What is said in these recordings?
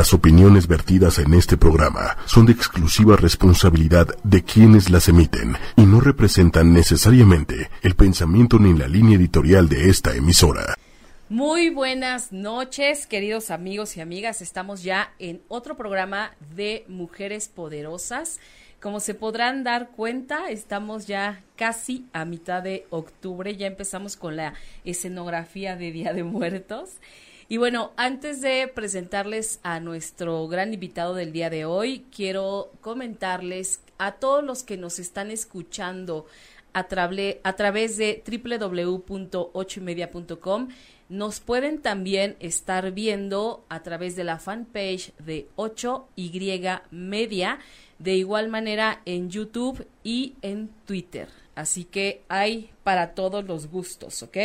Las opiniones vertidas en este programa son de exclusiva responsabilidad de quienes las emiten y no representan necesariamente el pensamiento ni la línea editorial de esta emisora. Muy buenas noches, queridos amigos y amigas. Estamos ya en otro programa de Mujeres Poderosas. Como se podrán dar cuenta, estamos ya casi a mitad de octubre. Ya empezamos con la escenografía de Día de Muertos. Y bueno, antes de presentarles a nuestro gran invitado del día de hoy, quiero comentarles a todos los que nos están escuchando a, través de www.ochoymedia.com, nos pueden también estar viendo a través de la fanpage de 8Y Media, de igual manera en YouTube y en Twitter. Así que hay para todos los gustos, ¿ok?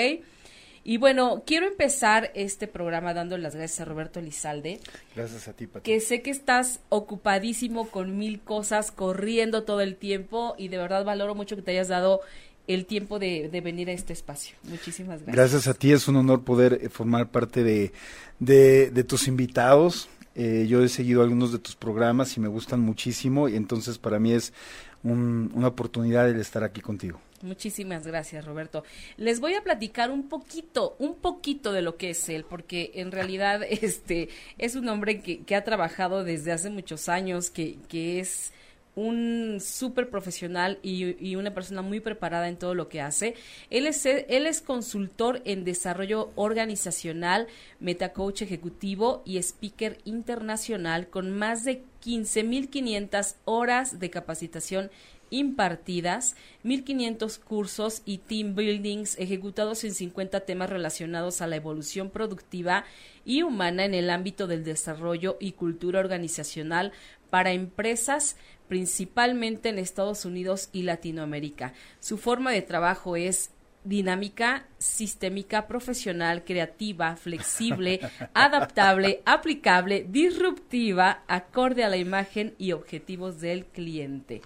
Y bueno, quiero empezar este programa dando las gracias a Roberto Lizalde. Gracias a ti, Pati. Que sé que estás ocupadísimo con mil cosas, corriendo todo el tiempo y de verdad valoro mucho que te hayas dado el tiempo de, venir a este espacio. Muchísimas gracias. Gracias a ti, es un honor poder eh, formar parte de, de, tus invitados. Eh, yo he seguido algunos de tus programas y me gustan muchísimo y entonces para mí es una oportunidad el estar aquí contigo. Muchísimas gracias, Roberto. Les voy a platicar un poquito, un poquito de lo que es él, porque en realidad este es un hombre que, ha trabajado desde hace muchos años, que, que es un súper profesional y, y, una persona muy preparada en todo lo que hace. Él es, él es consultor en desarrollo organizacional, metacoach ejecutivo y speaker internacional con más de 15.500 horas de capacitación impartidas, 1.500 cursos y team buildings ejecutados en 50 temas relacionados a la evolución productiva y humana en el ámbito del desarrollo y cultura organizacional para empresas principalmente en Estados Unidos y Latinoamérica. Su forma de trabajo es dinámica, sistémica, profesional, creativa, flexible, adaptable, aplicable, disruptiva, acorde a la imagen y objetivos del cliente.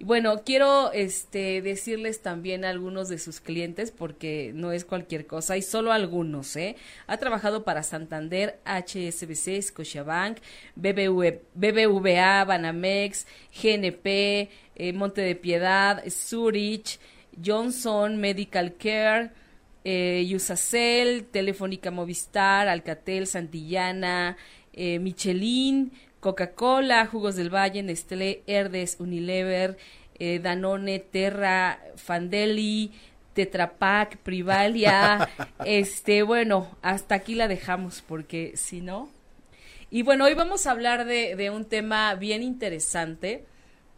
Bueno, quiero este, decirles también a algunos de sus clientes, porque no es cualquier cosa, y solo algunos, ¿eh? Ha trabajado para Santander, HSBC, Scotiabank, BBVA, Banamex, GNP, eh, Monte de Piedad, Zurich, Johnson, Medical Care, eh, Telefónica Movistar, Alcatel, Santillana, eh, Michelin, Coca-Cola, Jugos del Valle, Nestlé, Herdes, Unilever, eh, Danone, Terra, Fandeli, Tetra Pak, Privalia, este, bueno, hasta aquí la dejamos porque si no. Y bueno, hoy vamos a hablar de, de un tema bien interesante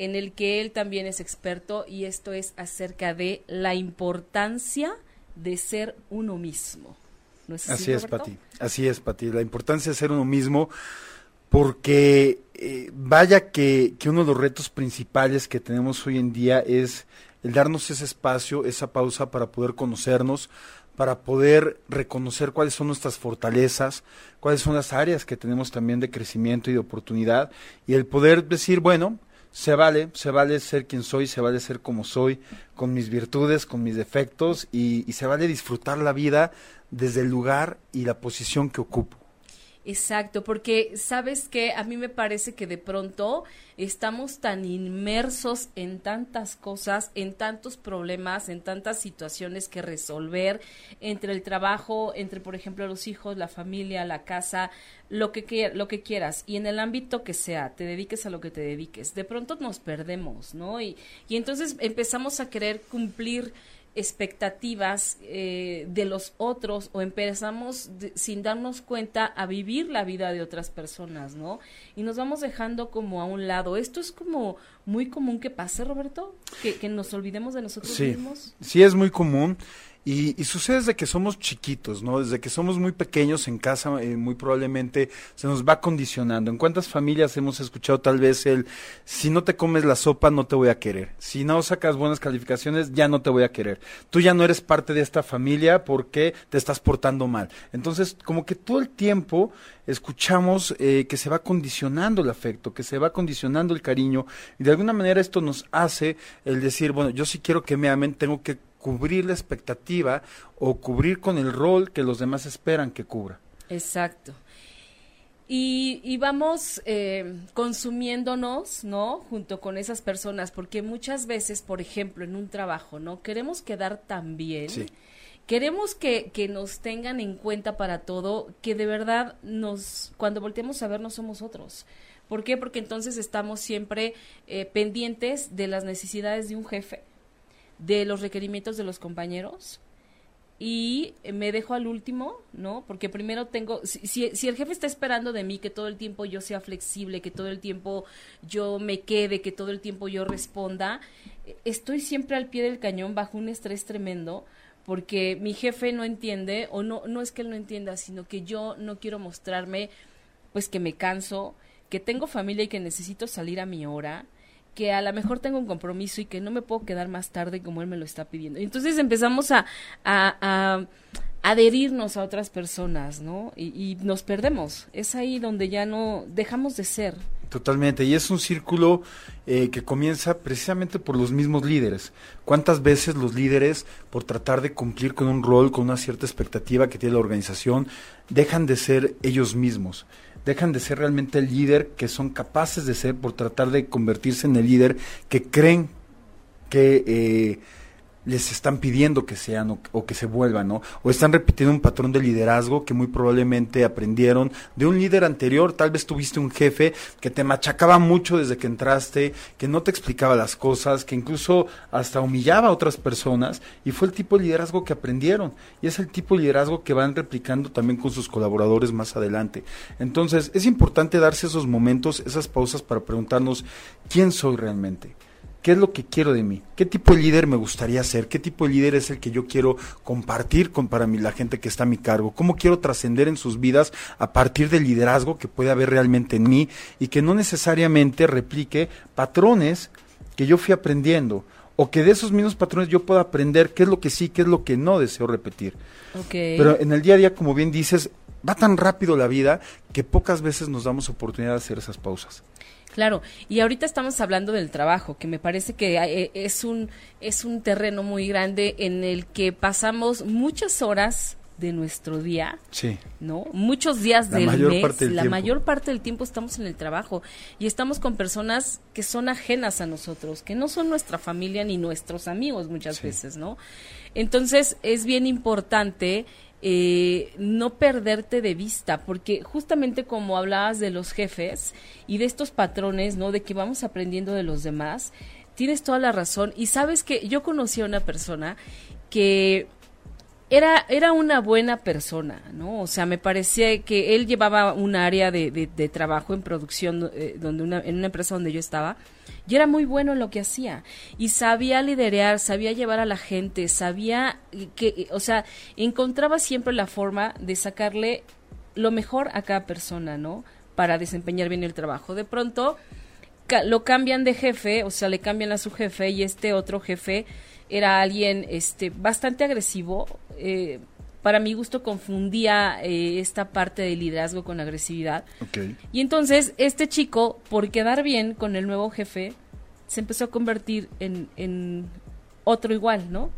en el que él también es experto y esto es acerca de la importancia de ser uno mismo. ¿No es así, así es, Pati. Así es, Pati. La importancia de ser uno mismo porque eh, vaya que, uno de los retos principales que tenemos hoy en día es el darnos ese espacio, esa pausa para poder conocernos, para poder reconocer cuáles son nuestras fortalezas, cuáles son las áreas que tenemos también de crecimiento y de oportunidad, y el poder decir, bueno, se vale, se vale ser quien soy, se vale ser como soy, con mis virtudes, con mis defectos, y se vale disfrutar la vida desde el lugar y la posición que ocupo. Exacto, porque sabes que a mí me parece que de pronto estamos tan inmersos en tantas cosas, en tantos problemas, en tantas situaciones que resolver entre el trabajo, entre por ejemplo los hijos, la familia, la casa, lo que lo que quieras y en el ámbito que sea, te dediques a lo que te dediques. De pronto nos perdemos, ¿no? Y y entonces empezamos a querer cumplir expectativas eh, de los otros o empezamos sin darnos cuenta a vivir la vida de otras personas, ¿no? Y nos vamos dejando como a un lado. Esto es como muy común que pase, Roberto, que, que nos olvidemos de nosotros mismos. Sí, es muy común. Y, sucede desde que somos chiquitos, ¿no? Desde que somos muy pequeños en casa, eh, muy probablemente se nos va condicionando. ¿En cuántas familias hemos escuchado tal vez el, si no te comes la sopa, no te voy a querer? Si no sacas buenas calificaciones, ya no te voy a querer. Tú ya no eres parte de esta familia porque te estás portando mal. Entonces, como que todo el tiempo escuchamos eh, que se va condicionando el afecto, que se va condicionando el cariño, y de alguna manera esto nos hace el decir, bueno, yo sí quiero que me amen, tengo que cubrir la expectativa o cubrir con el rol que los demás esperan que cubra. Exacto. y, vamos eh, consumiéndonos, ¿no? Junto con esas personas, porque muchas veces, por ejemplo, en un trabajo, ¿no? Queremos quedar tan bien. Queremos que, que, nos tengan en cuenta para todo, que de verdad nos, cuando volteemos a ver, no somos otros. ¿Por qué? Porque entonces estamos siempre eh, pendientes de las necesidades de un jefe, de los requerimientos de los compañeros, y me dejo al último, ¿no? Porque primero tengo, si, si, el jefe está esperando de mí que todo el tiempo yo sea flexible, que todo el tiempo yo me quede, que todo el tiempo yo responda, estoy siempre al pie del cañón bajo un estrés tremendo porque mi jefe no entiende o no no es que él no entienda, sino que yo no quiero mostrarme pues que me canso, que tengo familia y que necesito salir a mi hora que a lo mejor tengo un compromiso y que no me puedo quedar más tarde como él me lo está pidiendo. Entonces empezamos a, a, adherirnos a otras personas, ¿no? Y, nos perdemos. Es ahí donde ya no dejamos de ser. Totalmente, y es un círculo eh, que comienza precisamente por los mismos líderes. ¿Cuántas veces los líderes, por tratar de cumplir con un rol, con una cierta expectativa que tiene la organización, dejan de ser ellos mismos? Dejan de ser realmente el líder que son capaces de ser por tratar de convertirse en el líder que creen que eh, les están pidiendo que sean o, que se vuelvan, ¿no? O están repitiendo un patrón de liderazgo que muy probablemente aprendieron de un líder anterior, tal vez tuviste un jefe que te machacaba mucho desde que entraste, que no te explicaba las cosas, que incluso hasta humillaba a otras personas y fue el tipo de liderazgo que aprendieron y es el tipo de liderazgo que van replicando también con sus colaboradores más adelante. Entonces, es importante darse esos momentos, esas pausas para preguntarnos quién soy realmente ¿Qué es lo que quiero de mí? ¿Qué tipo de líder me gustaría ser? ¿Qué tipo de líder es el que yo quiero compartir con para mí la gente que está a mi cargo? ¿Cómo quiero trascender en sus vidas a partir del liderazgo que puede haber realmente en mí y que no necesariamente replique patrones que yo fui aprendiendo? o que de esos mismos patrones yo pueda aprender qué es lo que sí, qué es lo que no deseo repetir. Pero en el día a día, como bien dices, va tan rápido la vida que pocas veces nos damos oportunidad de hacer esas pausas. Claro, y ahorita estamos hablando del trabajo, que me parece que eh, es un es un terreno muy grande en el que pasamos muchas horas de nuestro día, sí. ¿no? Muchos días del mes, la mayor parte del tiempo estamos en el trabajo y estamos con personas que son ajenas a nosotros, que no son nuestra familia ni nuestros amigos muchas veces, ¿no? Entonces es bien importante eh, no perderte de vista, porque justamente como hablabas de los jefes y de estos patrones, ¿no? De que vamos aprendiendo de los demás, tienes toda la razón. Y sabes que yo conocí a una persona que era, era una buena persona, ¿no? O sea, me parecía que él llevaba un área de, de, trabajo en producción eh, donde una, en una empresa donde yo estaba y era muy bueno en lo que hacía y sabía liderar, sabía llevar a la gente, sabía que, o sea, encontraba siempre la forma de sacarle lo mejor a cada persona, ¿no? Para desempeñar bien el trabajo. De pronto lo cambian de jefe, o sea, le cambian a su jefe y este otro jefe era alguien este bastante agresivo. Eh, para mi gusto confundía eh, esta parte de liderazgo con agresividad. Y entonces este chico, por quedar bien con el nuevo jefe, se empezó a convertir en, en otro igual, ¿no?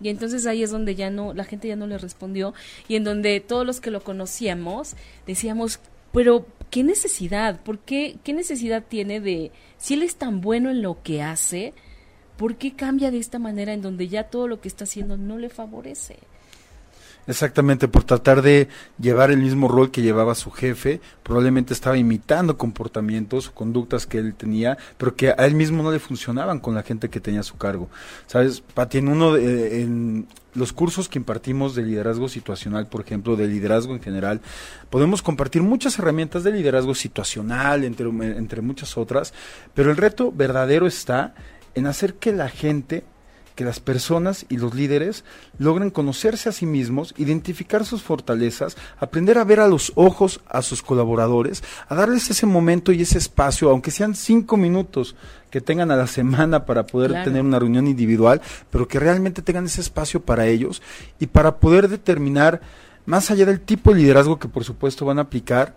Y entonces ahí es donde ya no, la gente ya no le respondió y en donde todos los que lo conocíamos decíamos, pero ¿qué necesidad? ¿Por qué? ¿Qué necesidad tiene de, si él es tan bueno en lo que hace, ¿por qué cambia de esta manera en donde ya todo lo que está haciendo no le favorece? Exactamente, por tratar de llevar el mismo rol que llevaba su jefe, probablemente estaba imitando comportamientos o conductas que él tenía, pero que a él mismo no le funcionaban con la gente que tenía a su cargo. ¿Sabes, Pati? En uno de, en los cursos que impartimos de liderazgo situacional, por ejemplo, de liderazgo en general, podemos compartir muchas herramientas de liderazgo situacional, entre, entre muchas otras, pero el reto verdadero está en hacer que la gente que las personas y los líderes logren conocerse a sí mismos, identificar sus fortalezas, aprender a ver a los ojos a sus colaboradores, a darles ese momento y ese espacio, aunque sean cinco minutos que tengan a la semana para poder tener una reunión individual, pero que realmente tengan ese espacio para ellos y para poder determinar, más allá del tipo de liderazgo que por supuesto van a aplicar,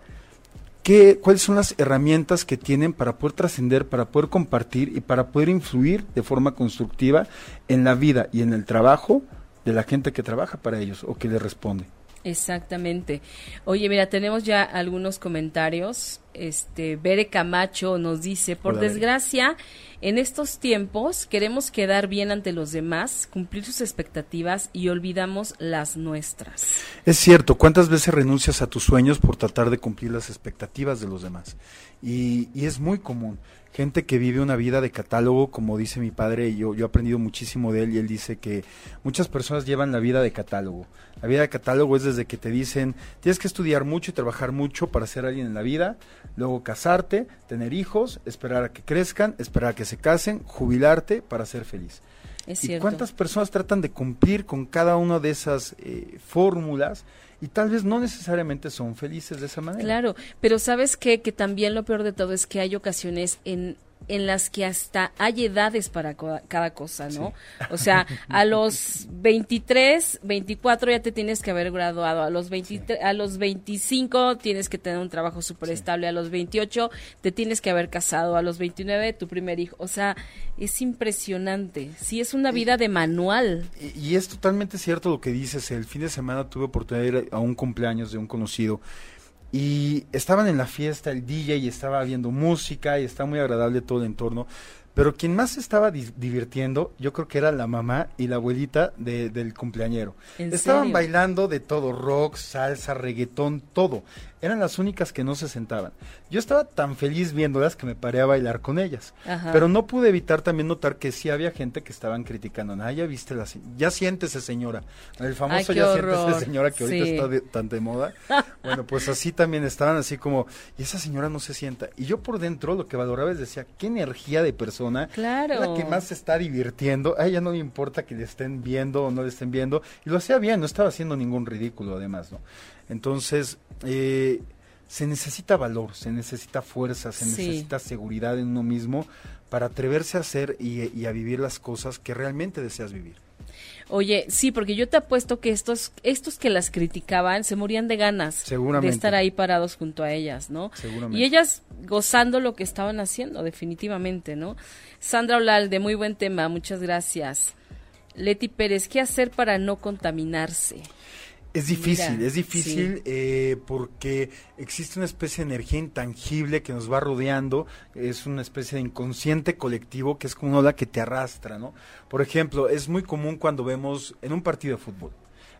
cuáles son las herramientas que tienen para poder trascender, para poder compartir y para poder influir de forma constructiva en la vida y en el trabajo de la gente que trabaja para ellos o que le responde. Exactamente. Oye, mira, tenemos ya algunos comentarios. Este, Bere Camacho nos dice, por desgracia, en estos tiempos queremos quedar bien ante los demás, cumplir sus expectativas y olvidamos las nuestras. Es cierto, ¿cuántas veces renuncias a tus sueños por tratar de cumplir las expectativas de los demás? Y, y es muy común gente que vive una vida de catálogo, como dice mi padre, y yo, yo he aprendido muchísimo de él, y él dice que muchas personas llevan la vida de catálogo. La vida de catálogo es desde que te dicen, tienes que estudiar mucho y trabajar mucho para ser alguien en la vida, luego casarte, tener hijos, esperar a que crezcan, esperar a que se casen, jubilarte para ser feliz. Es ¿Y cuántas personas tratan de cumplir con cada una de esas eh, fórmulas? y tal vez no necesariamente son felices de esa manera. Claro, pero sabes qué? que también lo peor de todo es que hay ocasiones en en las que hasta hay edades para cada cosa, ¿no? O sea, a los 23, 24 ya te tienes que haber graduado, a los 23, a los 25 tienes que tener un trabajo súper estable, a los 28 te tienes que haber casado, a los 29 tu primer hijo, o sea, es impresionante, sí es una vida de manual. Y, y es totalmente cierto lo que dices, el fin de semana tuve oportunidad de ir a un cumpleaños de un conocido y estaban en la fiesta, el DJ y estaba viendo música y estaba muy agradable todo el entorno. Pero quien más estaba divirtiendo, yo creo que era la mamá y la abuelita del cumpleañero. Estaban bailando de todo, rock, salsa, reggaetón, todo eran las únicas que no se sentaban. Yo estaba tan feliz viéndolas que me paré a bailar con ellas. Pero no pude evitar también notar que sí había gente que estaban criticando. Ah, ya viste la ya siéntese señora. El famoso ya siéntese señora que ahorita está tan de moda. bueno, pues así también estaban así como, y esa señora no se sienta. Y yo por dentro lo que valoraba es decía, qué energía de persona. Claro. La que más se está divirtiendo. A ella no le importa que le estén viendo o no le estén viendo. Y lo hacía bien, no estaba haciendo ningún ridículo además, ¿no? Entonces, eh, se necesita valor, se necesita fuerza, se necesita seguridad en uno mismo para atreverse a hacer y, a vivir las cosas que realmente deseas vivir. Oye, sí, porque yo te apuesto que estos, estos que las criticaban se morían de ganas de estar ahí parados junto a ellas, ¿no? Seguramente. Y ellas gozando lo que estaban haciendo, definitivamente, ¿no? Sandra Olalde, muy buen tema, muchas gracias. Leti Pérez, ¿qué hacer para no contaminarse? Es difícil, es difícil eh, porque existe una especie de energía intangible que nos va rodeando, es una especie de inconsciente colectivo que es como una ola que te arrastra, ¿no? Por ejemplo, es muy común cuando vemos en un partido de fútbol.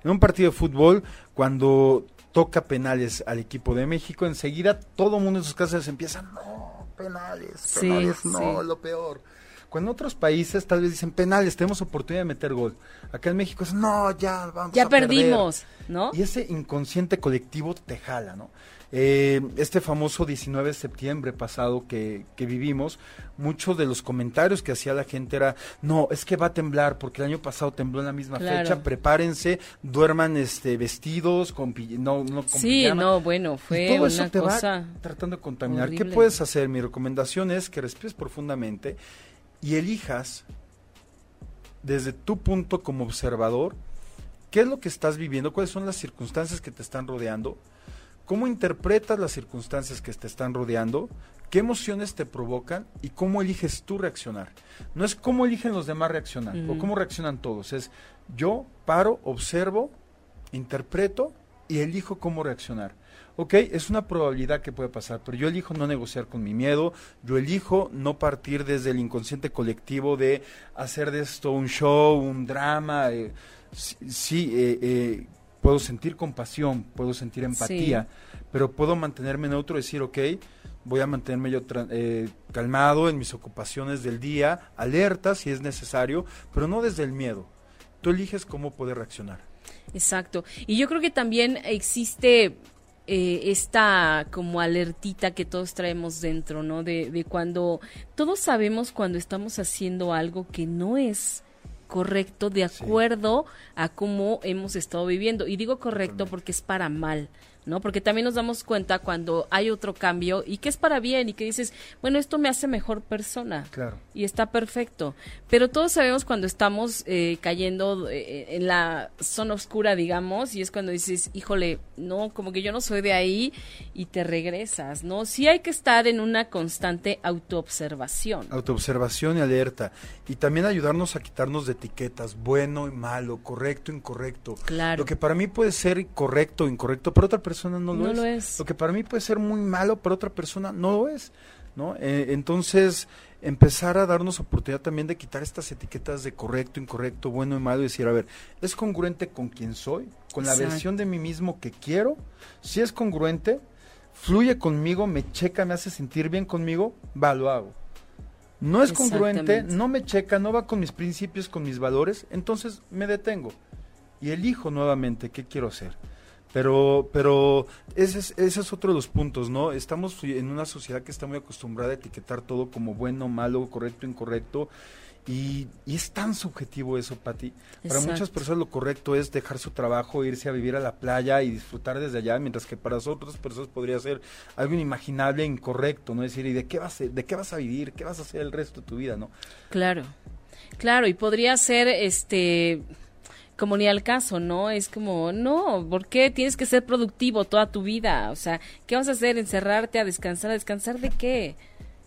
En un partido de fútbol, cuando toca penales al equipo de México, enseguida todo el mundo en sus casas empieza, no, penales, penales, no, lo peor. Cuando en otros países tal vez dicen penales, tenemos oportunidad de meter gol. Acá en México es, no, ya vamos ya perdimos, ¿no? Y ese inconsciente colectivo te jala, ¿no? Eh, este famoso 19 de septiembre pasado que, que, vivimos, muchos de los comentarios que hacía la gente era, no, es que va a temblar porque el año pasado tembló en la misma fecha, prepárense, duerman este vestidos, con, no, no con Sí, no, bueno, fue todo eso te va tratando de contaminar. ¿Qué puedes hacer? Mi recomendación es que respires profundamente y elijas desde tu punto como observador qué es lo que estás viviendo, cuáles son las circunstancias que te están rodeando, cómo interpretas las circunstancias que te están rodeando, qué emociones te provocan y cómo eliges tú reaccionar. No es cómo eligen los demás reaccionar o cómo reaccionan todos, es yo paro, observo, interpreto y elijo cómo reaccionar ok, es una probabilidad que puede pasar, pero yo elijo no negociar con mi miedo, yo elijo no partir desde el inconsciente colectivo de hacer de esto un show, un drama. Eh, sí, eh, eh, puedo sentir compasión, puedo sentir empatía, pero puedo mantenerme neutro y decir, ok, voy a mantenerme yo calmado en mis ocupaciones del día, alerta si es necesario, pero no desde el miedo. Tú eliges cómo poder reaccionar. Exacto. Y yo creo que también existe eh, esta como alertita que todos traemos dentro, ¿no? De, de cuando todos sabemos cuando estamos haciendo algo que no es correcto de acuerdo a cómo hemos estado viviendo. Y digo correcto porque es para mal. ¿No? Porque también nos damos cuenta cuando hay otro cambio y que es para bien y que dices, bueno, esto me hace mejor persona. Claro. Y está perfecto. Pero todos sabemos cuando estamos eh, cayendo eh, en la zona oscura, digamos, y es cuando dices, híjole, no, como que yo no soy de ahí y te regresas, ¿no? Sí hay que estar en una constante autoobservación. Autoobservación y alerta. Y también ayudarnos a quitarnos de etiquetas, bueno y malo, correcto, incorrecto. Claro. Lo que para mí puede ser correcto o incorrecto, para otra persona no, lo, No es. lo es. Lo que para mí puede ser muy malo, para otra persona no lo es. ¿no? Eh, entonces, empezar a darnos oportunidad también de quitar estas etiquetas de correcto, incorrecto, bueno y malo y decir, a ver, ¿es congruente con quien soy? ¿Con la Exacto. versión de mí mismo que quiero? Si es congruente, fluye conmigo, me checa, me hace sentir bien conmigo, va, lo hago. No es congruente, no me checa, no va con mis principios, con mis valores, entonces me detengo y elijo nuevamente qué quiero hacer. Pero, pero ese es, ese es otro de los puntos, ¿no? Estamos en una sociedad que está muy acostumbrada a etiquetar todo como bueno, malo, correcto, incorrecto. Y, y es tan subjetivo eso, Pati. Para Exacto. muchas personas lo correcto es dejar su trabajo, irse a vivir a la playa y disfrutar desde allá, mientras que para otras personas podría ser algo inimaginable e incorrecto, ¿no? Es decir, ¿y de qué vas a, de qué vas a vivir? ¿Qué vas a hacer el resto de tu vida, no? Claro, claro, y podría ser, este, como ni al caso, ¿no? Es como, no, ¿por qué tienes que ser productivo toda tu vida? O sea, ¿qué vas a hacer? ¿Encerrarte a descansar? ¿A descansar de qué?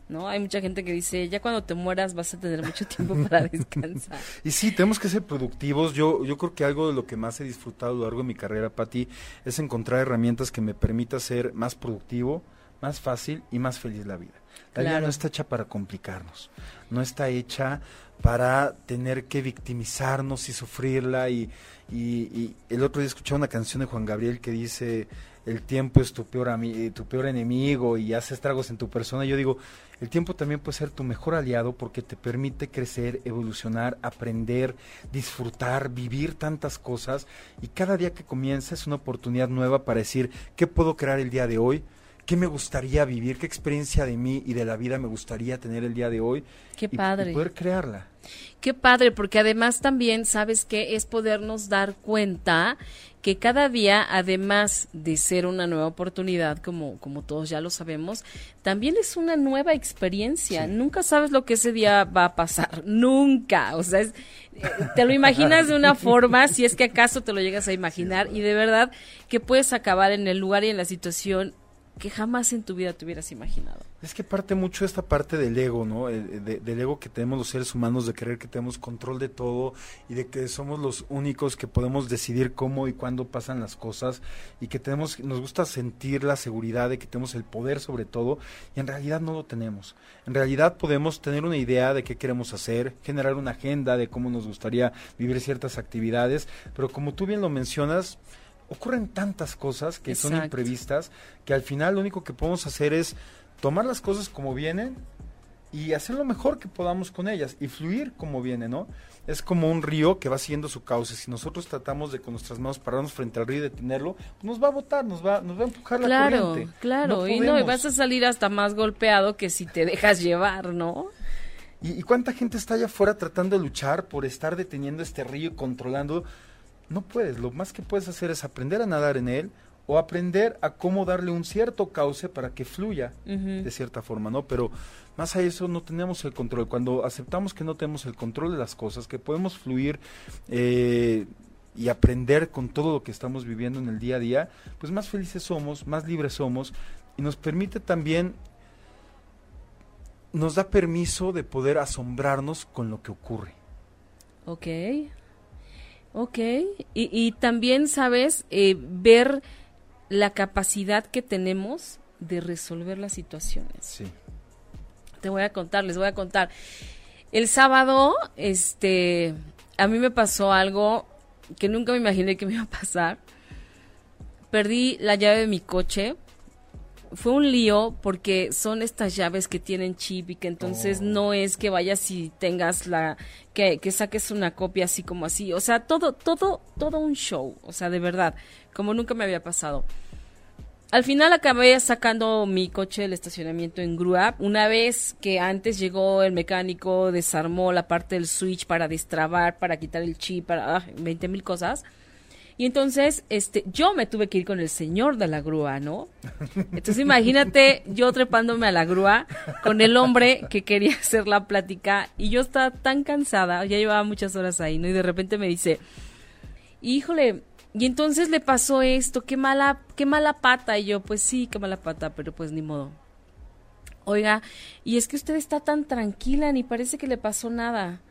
¿No? Hay mucha gente que dice, ya cuando te mueras vas a tener mucho tiempo para descansar. Y sí, tenemos que ser productivos. Yo, yo creo que algo de lo que más he disfrutado a lo largo de mi carrera, Pati, es encontrar herramientas que me permita ser más productivo, más fácil y más feliz la vida. La vida no está hecha para complicarnos, no está hecha para tener que victimizarnos y sufrirla. Y, y, y el otro día escuchaba una canción de Juan Gabriel que dice, el tiempo es tu peor, ami- tu peor enemigo y hace estragos en tu persona. Yo digo, el tiempo también puede ser tu mejor aliado porque te permite crecer, evolucionar, aprender, disfrutar, vivir tantas cosas y cada día que comienza es una oportunidad nueva para decir, ¿qué puedo crear el día de hoy? ¿Qué me gustaría vivir? ¿Qué experiencia de mí y de la vida me gustaría tener el día de hoy? Qué Y- padre. Y poder crearla. Qué padre, porque además también, ¿sabes qué? Es podernos dar cuenta que cada día, además de ser una nueva oportunidad, como, como todos ya lo sabemos, también es una nueva experiencia. Sí. Nunca sabes lo que ese día va a pasar. Nunca. O sea, es- eh, te lo imaginas de una forma, si es que acaso te lo llegas a imaginar, y de verdad que puedes acabar en el lugar y en la situación que jamás en tu vida te hubieras imaginado. Es que parte mucho esta parte del ego, ¿no? El- de- del ego que tenemos los seres humanos, de creer que tenemos control de todo y de que somos los únicos que podemos decidir cómo y cuándo pasan las cosas y que tenemos, nos gusta sentir la seguridad de que tenemos el poder sobre todo y en realidad no lo tenemos. En realidad podemos tener una idea de qué queremos hacer, generar una agenda de cómo nos gustaría vivir ciertas actividades, pero como tú bien lo mencionas, ocurren tantas cosas que son imprevistas que al final lo único que podemos hacer es tomar las cosas como vienen y hacer lo mejor que podamos con ellas y fluir como viene, ¿no? Es como un río que va siguiendo su cauce. Si nosotros tratamos de con nuestras manos pararnos frente al río y detenerlo, pues nos va a botar, nos va, nos va a empujar la Claro, corriente. claro, y no, y vas a salir hasta más golpeado que si te dejas llevar, ¿no? ¿Y, y cuánta gente está allá afuera tratando de luchar por estar deteniendo este río y controlando? No puedes, lo más que puedes hacer es aprender a nadar en él o aprender a cómo darle un cierto cauce para que fluya de cierta forma, ¿no? Pero más a eso no tenemos el control. Cuando aceptamos que no tenemos el control de las cosas, que podemos fluir eh, y aprender con todo lo que estamos viviendo en el día a día, pues más felices somos, más libres somos y nos permite también nos da permiso de poder asombrarnos con lo que ocurre. Ok, ok. Y, y también, ¿sabes? Eh, ver la capacidad que tenemos de resolver las situaciones. Sí. Te voy a contar, les voy a contar. El sábado, este, a mí me pasó algo que nunca me imaginé que me iba a pasar. Perdí la llave de mi coche. Fue un lío porque son estas llaves que tienen chip y que entonces Oh. no es que vayas y tengas la que, que saques una copia así como así, o sea, todo todo todo un show, o sea, de verdad, como nunca me había pasado. Al final acabé sacando mi coche del estacionamiento en grúa. Una vez que antes llegó el mecánico, desarmó la parte del switch para destrabar, para quitar el chip, para ah, 20 mil cosas. Y entonces, este, yo me tuve que ir con el señor de la grúa, ¿no? Entonces imagínate yo trepándome a la grúa con el hombre que quería hacer la plática y yo estaba tan cansada, ya llevaba muchas horas ahí, ¿no? Y de repente me dice, híjole, y entonces le pasó esto, qué mala, qué mala pata. Y yo, pues sí, qué mala pata, pero pues ni modo. Oiga, y es que usted está tan tranquila, ni parece que le pasó nada.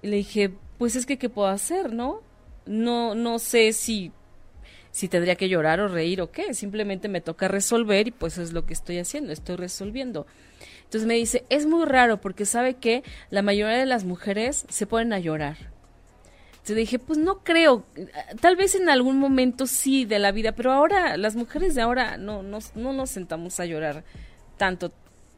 Y le dije, pues es que qué puedo hacer, ¿no? No, no sé si, si tendría que llorar o reír o qué. Simplemente me toca resolver y pues es lo que estoy haciendo, estoy resolviendo. Entonces me dice, es muy raro porque sabe que la mayoría de las mujeres se ponen a llorar. Entonces dije, pues no creo, tal vez en algún momento sí de la vida, pero ahora las mujeres de ahora no, no, no nos sentamos a llorar tanto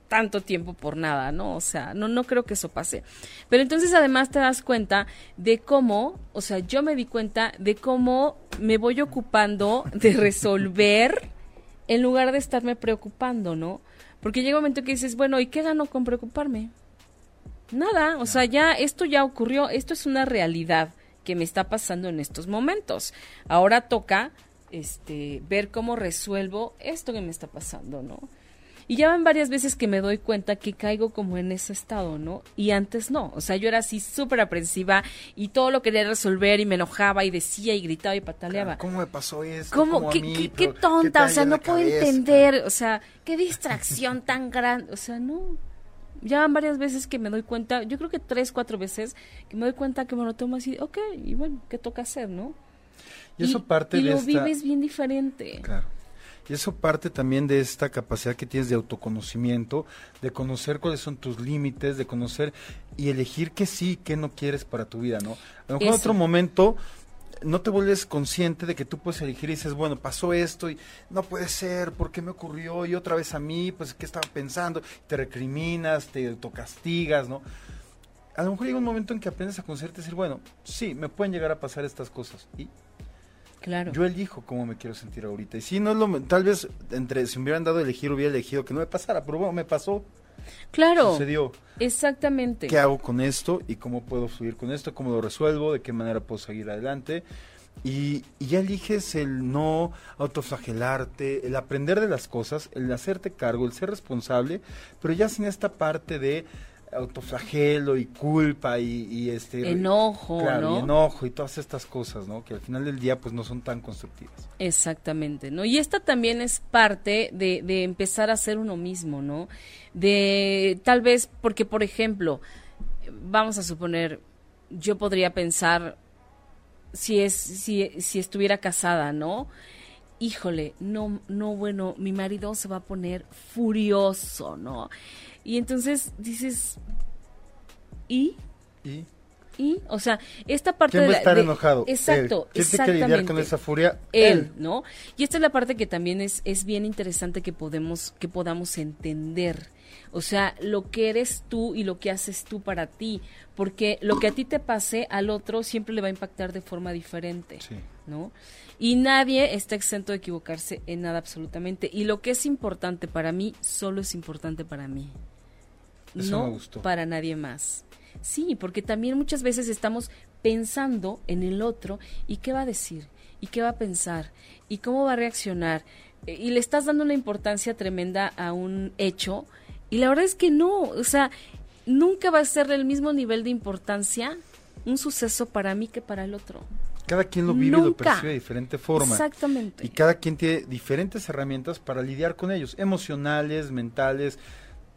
tanto tiempo por nada, ¿no? O sea, no, no creo que eso pase. Pero entonces además te das cuenta de cómo, o sea, yo me di cuenta de cómo me voy ocupando de resolver en lugar de estarme preocupando, ¿no? Porque llega un momento que dices, bueno, ¿y qué gano con preocuparme? Nada, o sea, ya esto ya ocurrió, esto es una realidad que me está pasando en estos momentos. Ahora toca este ver cómo resuelvo esto que me está pasando, ¿no? Y ya van varias veces que me doy cuenta que caigo como en ese estado, ¿no? Y antes no. O sea, yo era así súper aprensiva y todo lo quería resolver y me enojaba y decía y gritaba y pataleaba. ¿Cómo me pasó esto? ¿Cómo? ¿Qué, qué, tonta? o sea, no puedo entender. O sea, qué distracción tan grande. O sea, no. Ya van varias veces que me doy cuenta, yo creo que tres, cuatro veces, que me doy cuenta que me lo tomo así, ok, y bueno, ¿qué toca hacer, no? Y eso parte y de lo vives bien diferente. Claro. Y eso parte también de esta capacidad que tienes de autoconocimiento, de conocer cuáles son tus límites, de conocer y elegir qué sí, qué no quieres para tu vida, ¿no? A lo mejor en otro momento no te vuelves consciente de que tú puedes elegir y dices, bueno, pasó esto y no puede ser, ¿por qué me ocurrió? Y otra vez a mí, pues, ¿qué estaba pensando? Te recriminas, te autocastigas, ¿no? A lo mejor llega un momento en que aprendes a conocerte y decir, bueno, sí, me pueden llegar a pasar estas cosas. Y Claro. Yo elijo cómo me quiero sentir ahorita. Y si no lo, tal vez entre si me hubieran dado a elegir hubiera elegido que no me pasara, pero bueno, me pasó. Claro. Sucedió. Exactamente. ¿Qué hago con esto y cómo puedo fluir con esto? ¿Cómo lo resuelvo? ¿De qué manera puedo seguir adelante? Y, y ya eliges el no autoflagelarte, el aprender de las cosas, el hacerte cargo, el ser responsable, pero ya sin esta parte de autoflagelo y culpa y, este enojo, ¿no? y enojo y todas estas cosas, ¿no? Que al final del día pues no son tan constructivas. Exactamente, ¿no? Y esta también es parte de, de empezar a ser uno mismo, ¿no? De tal vez porque por ejemplo, vamos a suponer yo podría pensar si es si, si estuviera casada, ¿no? Híjole, no no bueno, mi marido se va a poner furioso, ¿no? Y entonces dices, ¿y? ¿Y? ¿Y? O sea, esta parte ¿Quién de la, a estar de- enojado? Exacto, Él. ¿Quién tiene que lidiar con esa furia? él, ¿no? Y esta es la parte que también es, es bien interesante que podemos, que podamos entender. O sea, lo que eres tú y lo que haces tú para ti. Porque lo que a ti te pase al otro siempre le va a impactar de forma diferente. Sí. ¿no? Y nadie está exento de equivocarse en nada absolutamente. Y lo que es importante para mí, solo es importante para mí. Eso no me gustó. para nadie más. Sí, porque también muchas veces estamos pensando en el otro y qué va a decir, y qué va a pensar, y cómo va a reaccionar. Eh, Y le estás dando una importancia tremenda a un hecho, y la verdad es que no, o sea, nunca va a ser del mismo nivel de importancia un suceso para mí que para el otro. Cada quien lo vive y lo percibe de diferente forma. Exactamente. Y cada quien tiene diferentes herramientas para lidiar con ellos, emocionales, mentales,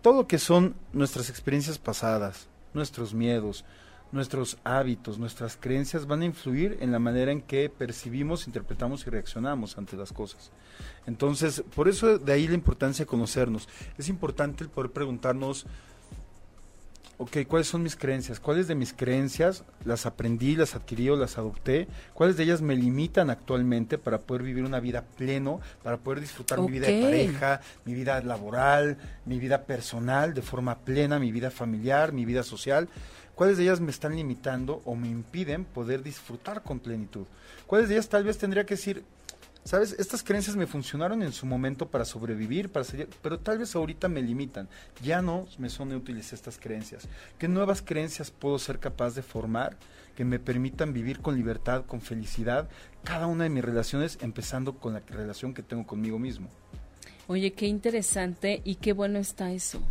todo lo que son nuestras experiencias pasadas, nuestros miedos, nuestros hábitos, nuestras creencias van a influir en la manera en que percibimos, interpretamos y reaccionamos ante las cosas. Entonces, por eso de ahí la importancia de conocernos. Es importante el poder preguntarnos, ok, ¿cuáles son mis creencias? ¿Cuáles de mis creencias las aprendí, las adquirí o las adopté? ¿Cuáles de ellas me limitan actualmente para poder vivir una vida pleno, para poder disfrutar mi vida de pareja, mi vida laboral, mi vida personal de forma plena, mi vida familiar, mi vida social? ¿Cuáles de ellas me están limitando o me impiden poder disfrutar con plenitud? ¿Cuáles de ellas tal vez tendría que decir, ¿sabes? Estas creencias me funcionaron en su momento para sobrevivir, para seguir, pero tal vez ahorita me limitan. Ya no me son útiles estas creencias. ¿Qué nuevas creencias puedo ser capaz de formar que me permitan vivir con libertad, con felicidad, cada una de mis relaciones, empezando con la relación que tengo conmigo mismo? Oye, qué interesante y qué bueno está eso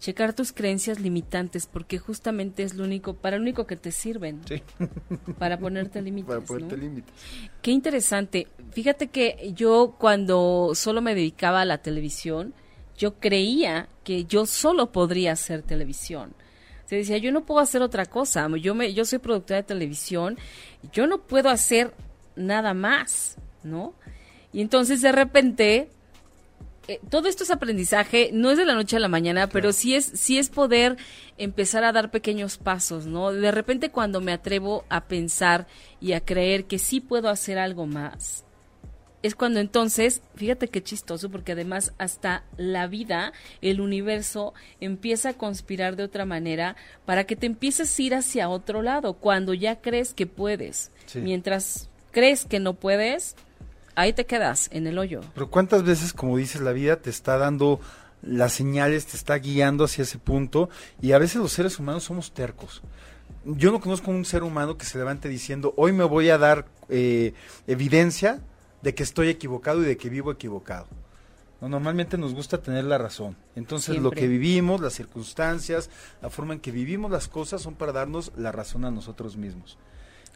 checar tus creencias limitantes, porque justamente es lo único, para lo único que te sirven. Sí. Para ponerte límites. para ponerte límites. Qué interesante. Fíjate que yo cuando solo me dedicaba a la televisión, yo creía que yo solo podría hacer televisión. Se decía, yo no puedo hacer otra cosa. Yo me, yo soy productora de televisión, yo no puedo hacer nada más, ¿no? Y entonces de repente eh, todo esto es aprendizaje, no es de la noche a la mañana, pero sí es, sí es poder empezar a dar pequeños pasos, ¿no? De repente cuando me atrevo a pensar y a creer que sí puedo hacer algo más, es cuando entonces, fíjate qué chistoso, porque además hasta la vida, el universo empieza a conspirar de otra manera para que te empieces a ir hacia otro lado, cuando ya crees que puedes. Mientras crees que no puedes, ahí te quedas en el hoyo. Pero cuántas veces, como dices, la vida te está dando las señales, te está guiando hacia ese punto y a veces los seres humanos somos tercos. Yo no conozco un ser humano que se levante diciendo, hoy me voy a dar eh, evidencia de que estoy equivocado y de que vivo equivocado. No, normalmente nos gusta tener la razón. Entonces lo que vivimos, las circunstancias, la forma en que vivimos las cosas son para darnos la razón a nosotros mismos.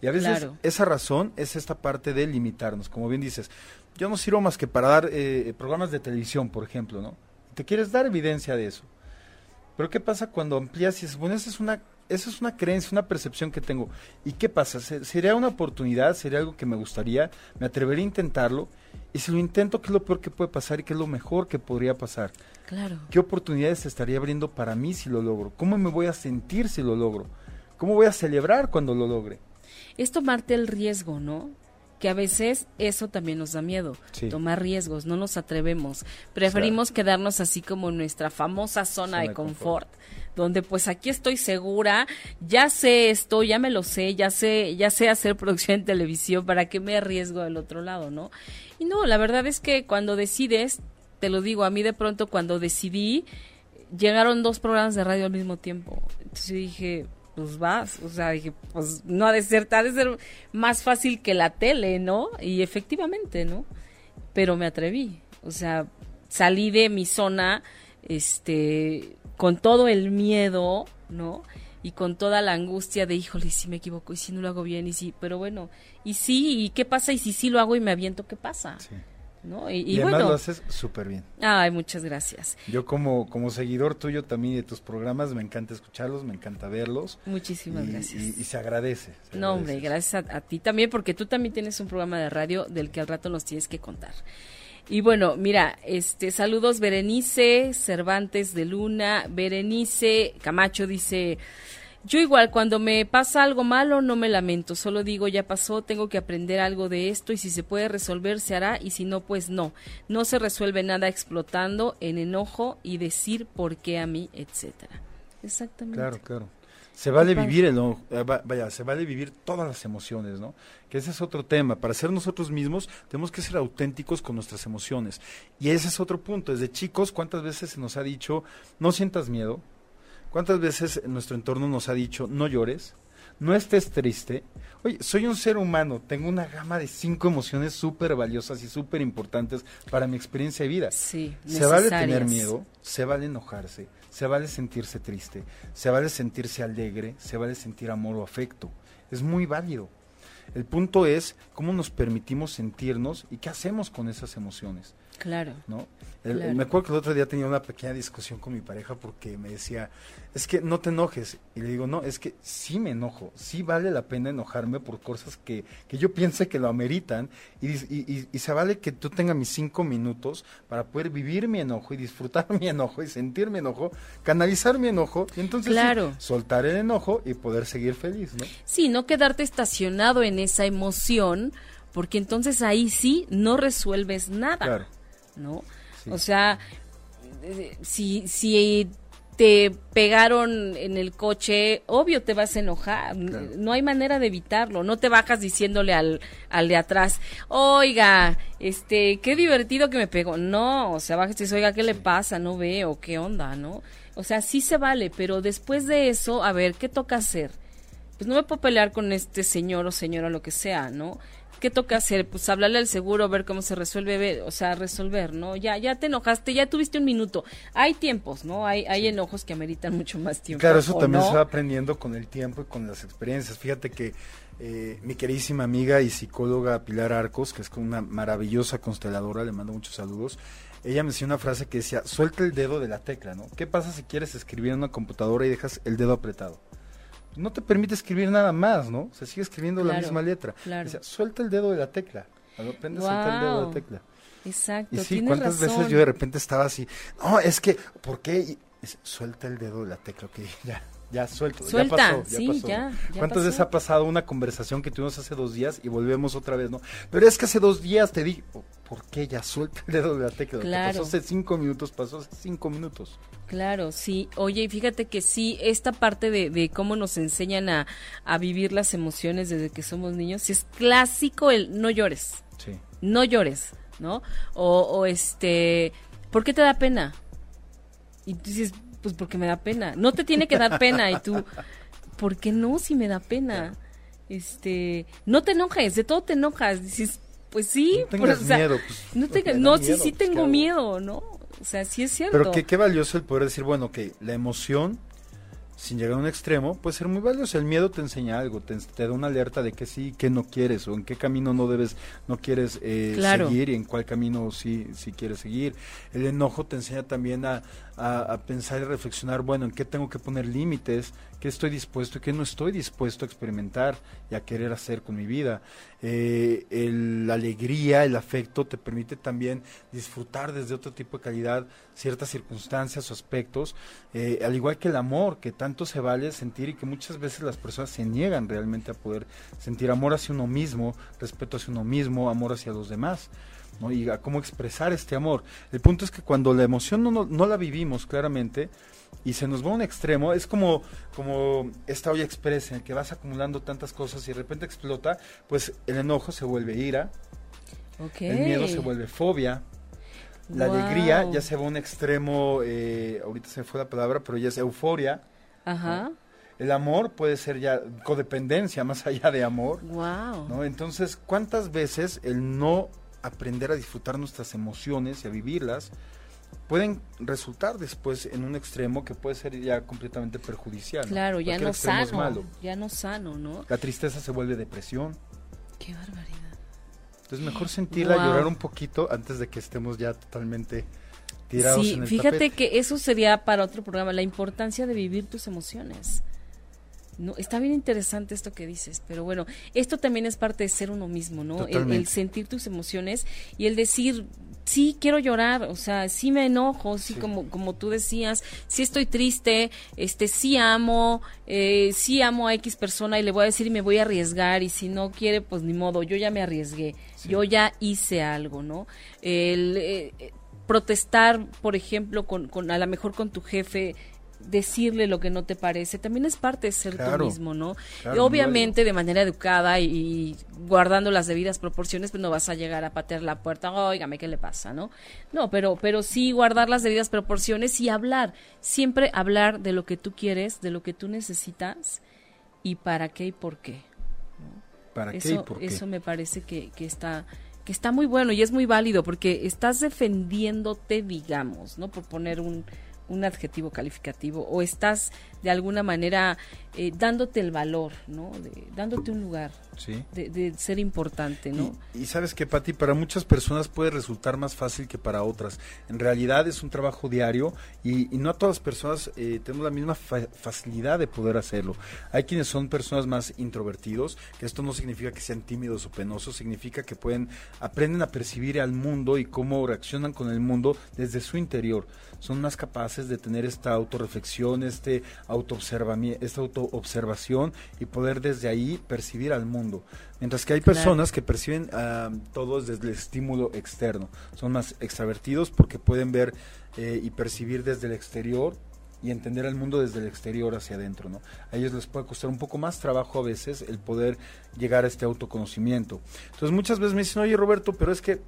Y a veces esa razón es esta parte de limitarnos. Como bien dices, yo no sirvo más que para dar eh, programas de televisión, por ejemplo, ¿no? Te quieres dar evidencia de eso. Pero ¿qué pasa cuando amplías y dices, bueno, esa es una, esa es una creencia, una percepción que tengo? ¿Y qué pasa? ¿Sería una oportunidad? ¿Sería algo que me gustaría? ¿Me atrevería a intentarlo? Y si lo intento, ¿qué es lo peor que puede pasar y qué es lo mejor que podría pasar? Claro. ¿Qué oportunidades estaría abriendo para mí si lo logro? ¿Cómo me voy a sentir si lo logro? ¿Cómo voy a celebrar cuando lo logre? Es tomarte el riesgo, ¿no? Que a veces eso también nos da miedo, tomar riesgos, no nos atrevemos, preferimos quedarnos así como en nuestra famosa zona, de confort, donde pues aquí estoy segura, ya sé esto, ya me lo sé, ya sé, ya sé hacer producción en televisión, ¿para qué me arriesgo del otro lado, no? Y no, la verdad es que cuando decides, te lo digo, a mí de pronto cuando decidí, llegaron dos programas de radio al mismo tiempo. Entonces dije, pues vas, o sea, dije, pues no ha de ser, ha de ser más fácil que la tele, ¿no? Y efectivamente, ¿no? Pero me atreví, o sea, salí de mi zona, este, con todo el miedo, ¿no? Y con toda la angustia de, híjole, si me equivoco, y si no lo hago bien, y si, pero bueno, y sí, y qué pasa, y si sí lo hago y me aviento, ¿qué pasa? Sí. Y, además lo haces súper bien. Ay, muchas gracias. Yo como, como seguidor tuyo también de tus programas, me encanta escucharlos, me encanta verlos. Muchísimas gracias. Y, se agradece. no, hombre, gracias a, ti también, porque tú también tienes un programa de radio del que al rato nos tienes que contar. Y bueno, mira, este saludos Berenice Cervantes de Luna, Berenice Camacho dice, yo igual, cuando me pasa algo malo no me lamento, solo digo ya pasó, tengo que aprender algo de esto y si se puede resolver se hará y si no, pues no. No se resuelve nada explotando en enojo y decir por qué a mí, etcétera. Exactamente. Claro, claro. Se vale vivir el eh, vaya, se vale vivir todas las emociones, ¿no? Que ese es otro tema. Para ser nosotros mismos tenemos que ser auténticos con nuestras emociones. Y ese es otro punto. Desde chicos, ¿cuántas veces se nos ha dicho, no sientas miedo, ¿Cuántas veces nuestro entorno nos ha dicho, no llores, no estés triste? Oye, soy un ser humano, tengo una gama de cinco emociones súper valiosas y súper importantes para mi experiencia de vida. Sí, se vale tener miedo, se vale enojarse, se vale sentirse triste, se vale sentirse alegre, se vale sentir amor o afecto. Es muy válido. El punto es cómo nos permitimos sentirnos y qué hacemos con esas emociones. Claro. ¿no? me acuerdo que el otro día tenía una pequeña discusión con mi pareja porque me decía, es que no te enojes. Y le digo, no, es que sí me enojo, sí vale la pena enojarme por cosas que, que yo piense que lo ameritan y, y, y, se vale que tú tengas mis cinco minutos para poder vivir mi enojo y disfrutar mi enojo y sentir mi enojo, canalizar mi enojo y entonces soltar el enojo y poder seguir feliz, ¿no? Sí, no quedarte estacionado en esa emoción porque entonces ahí sí no resuelves nada. Claro. ¿No? O sea, si, si te pegaron en el coche, obvio te vas a enojar, no hay manera de evitarlo, no te bajas diciéndole al, al de atrás, oiga, este, qué divertido que me pegó, no, o sea, bajas y dices, oiga, ¿qué le pasa? No veo, ¿qué onda? ¿No? O sea, sí se vale, pero después de eso, a ver, ¿qué toca hacer? Pues no me puedo pelear con este señor o señora, lo que sea, ¿no? ¿Qué toca hacer? Pues hablarle al seguro, ver cómo se resuelve, o sea, resolver, ¿no? Ya, ya te enojaste, ya tuviste un minuto. Hay tiempos, ¿no? Hay, hay enojos que ameritan mucho más tiempo. Claro, eso también se va aprendiendo con el tiempo y con las experiencias. Fíjate que eh, mi queridísima amiga y psicóloga Pilar Arcos, que es una maravillosa consteladora, le mando muchos saludos. Ella me decía una frase que decía, suelta el dedo de la tecla, ¿no? ¿Qué pasa si quieres escribir en una computadora y dejas el dedo apretado? No te permite escribir nada más, ¿no? Se sigue escribiendo la misma letra. Claro. suelta el dedo de la tecla. Aprende a soltar el dedo de la tecla. Exacto. Y sí, ¿cuántas veces yo de repente estaba así? No, es que, ¿por qué? suelta el dedo de la tecla, ok, ya. Ya suelto, Suelta, ya pasó, ya sí, pasó. Ya, ¿Cuántas veces ha pasado una conversación que tuvimos hace dos días y volvemos otra vez, no? Pero es que hace dos días te di, ¿por qué ya suelta el dedo de la tecla? Claro. Pasó hace cinco minutos, pasó hace cinco minutos. Claro, sí. Oye, y fíjate que sí, esta parte de, de cómo nos enseñan a, a, vivir las emociones desde que somos niños, es clásico el no llores. Sí. No llores, ¿no? O, o este, ¿por qué te da pena? Y tú dices, pues porque me da pena. No te tiene que dar pena y tú, ¿por qué no si me da pena? Este, no te enojes, de todo te enojas. Dices, pues sí, no tengas miedo. Pues, no, no sí, sí pues, tengo miedo, ¿no? O sea, sí es cierto. Pero qué, qué valioso el poder decir, bueno, que la emoción sin llegar a un extremo, puede ser muy valioso. El miedo te enseña algo, te, da una alerta de que sí, que no quieres, o en qué camino no debes, no quieres eh, seguir y en cuál camino sí, sí quieres seguir. El enojo te enseña también a, a, pensar y reflexionar, bueno, en qué tengo que poner límites, qué estoy dispuesto y qué no estoy dispuesto a experimentar y a querer hacer con mi vida. Eh, la alegría, el afecto te permite también disfrutar desde otro tipo de calidad ciertas circunstancias o aspectos, eh, al igual que el amor, que tanto se vale sentir y que muchas veces las personas se niegan realmente a poder sentir amor hacia uno mismo, respeto hacia uno mismo, amor hacia los demás. ¿No? y a cómo expresar este amor. El punto es que cuando la emoción no, no, la vivimos claramente y se nos va a un extremo, es como, como esta olla express en el que vas acumulando tantas cosas y de repente explota, pues el enojo se vuelve ira, el miedo se vuelve fobia, la alegría ya se va a un extremo, eh, ahorita se me fue la palabra, pero ya es euforia. Ajá. El amor puede ser ya codependencia más allá de amor. Wow. ¿no? Entonces, ¿cuántas veces el no aprender a disfrutar nuestras emociones y a vivirlas, pueden resultar después en un extremo que puede ser ya completamente perjudicial. Claro, ya no sano, ya no sano, ¿no? La tristeza se vuelve depresión. Qué barbaridad. Entonces mejor sentirla, llorar un poquito antes de que estemos ya totalmente tirados sí, en el fíjate que eso sería para otro programa, la importancia de vivir tus emociones. No, está bien interesante esto que dices, pero bueno, esto también es parte de ser uno mismo, ¿no? El, sentir tus emociones y el decir, sí quiero llorar, o sea, sí me enojo, sí, como como tú decías, sí estoy triste, este sí amo, eh, sí amo a X persona y le voy a decir y me voy a arriesgar y si no quiere, pues ni modo, yo ya me arriesgué, yo ya hice algo, ¿no? El eh, protestar, por ejemplo, con, con a lo mejor con tu jefe decirle lo que no te parece, también es parte de ser tú mismo, ¿no? obviamente de manera educada y, guardando las debidas proporciones, pues no vas a llegar a patear la puerta, oígame, ¿qué le pasa, no? No, pero, pero sí guardar las debidas proporciones y hablar, siempre hablar de lo que tú quieres, de lo que tú necesitas y para qué y por qué. ¿Para eso, qué y por qué? Eso me parece que, que está que está muy bueno y es muy válido porque estás defendiéndote, digamos, ¿no? Por poner un, un adjetivo calificativo o estás de alguna manera eh, dándote el valor, ¿no? De, dándote un lugar de, ser importante, ¿no? Y, sabes que, Pati, para muchas personas puede resultar más fácil que para otras. En realidad es un trabajo diario y, no a todas las personas eh, tenemos la misma facilidad de poder hacerlo. Hay quienes son personas más introvertidos, que esto no significa que sean tímidos o penosos, significa que pueden, aprenden a percibir al mundo y cómo reaccionan con el mundo desde su interior. Son más capaces de tener esta autorreflexión, este esta autoobservación y poder desde ahí percibir al mundo. Mientras que hay personas que perciben uh, todo desde el estímulo externo. Son más extravertidos porque pueden ver eh, y percibir desde el exterior y entender el mundo desde el exterior hacia adentro, ¿no? A ellos les puede costar un poco más trabajo a veces el poder llegar a este autoconocimiento. Entonces muchas veces me dicen, oye Roberto, pero es que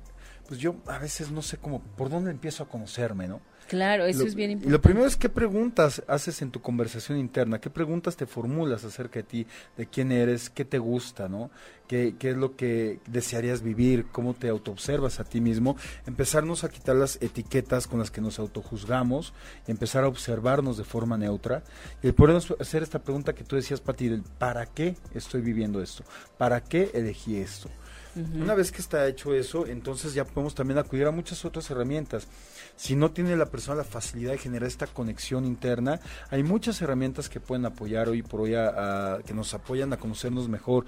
pues yo a veces no sé cómo, por dónde empiezo a conocerme, ¿no? Claro, eso es bien importante. Y lo primero es qué preguntas haces en tu conversación interna, qué preguntas te formulas acerca de ti, de quién eres, qué te gusta, ¿no? ¿Qué, qué es lo que desearías vivir, cómo te autoobservas a ti mismo, empezarnos a quitar las etiquetas con las que nos autojuzgamos y empezar a observarnos de forma neutra y poder hacer esta pregunta que tú decías, Pati, ¿para qué estoy viviendo esto? ¿Para qué elegí esto? Una vez que está hecho eso, entonces ya podemos también acudir a muchas otras herramientas. Si no tiene la persona la facilidad de generar esta conexión interna, hay muchas herramientas que pueden apoyar hoy por hoy, a, que nos apoyan a conocernos mejor.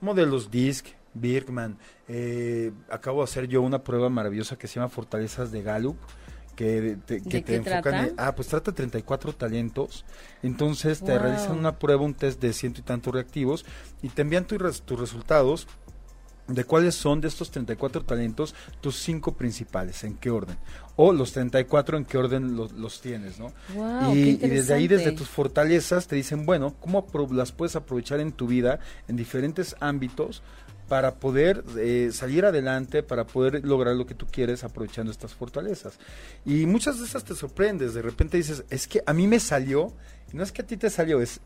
Modelos DISC, Birkman. Eh, acabo de hacer yo una prueba maravillosa que se llama Fortalezas de Gallup que te, que te enfocan ah pues trata 34 talentos entonces te realizan una prueba un test de ciento y tantos reactivos y te envían tus resultados de cuáles son de estos 34 talentos tus cinco principales, en qué orden. O los 34 en qué orden los tienes, ¿no? y, desde ahí, desde tus fortalezas, te dicen, bueno, ¿cómo las puedes aprovechar en tu vida, en diferentes ámbitos, para poder eh, salir adelante, para poder lograr lo que tú quieres aprovechando estas fortalezas? Y muchas de esas te sorprendes, de repente dices, es que a mí me salió, y no es que a ti te salió, es...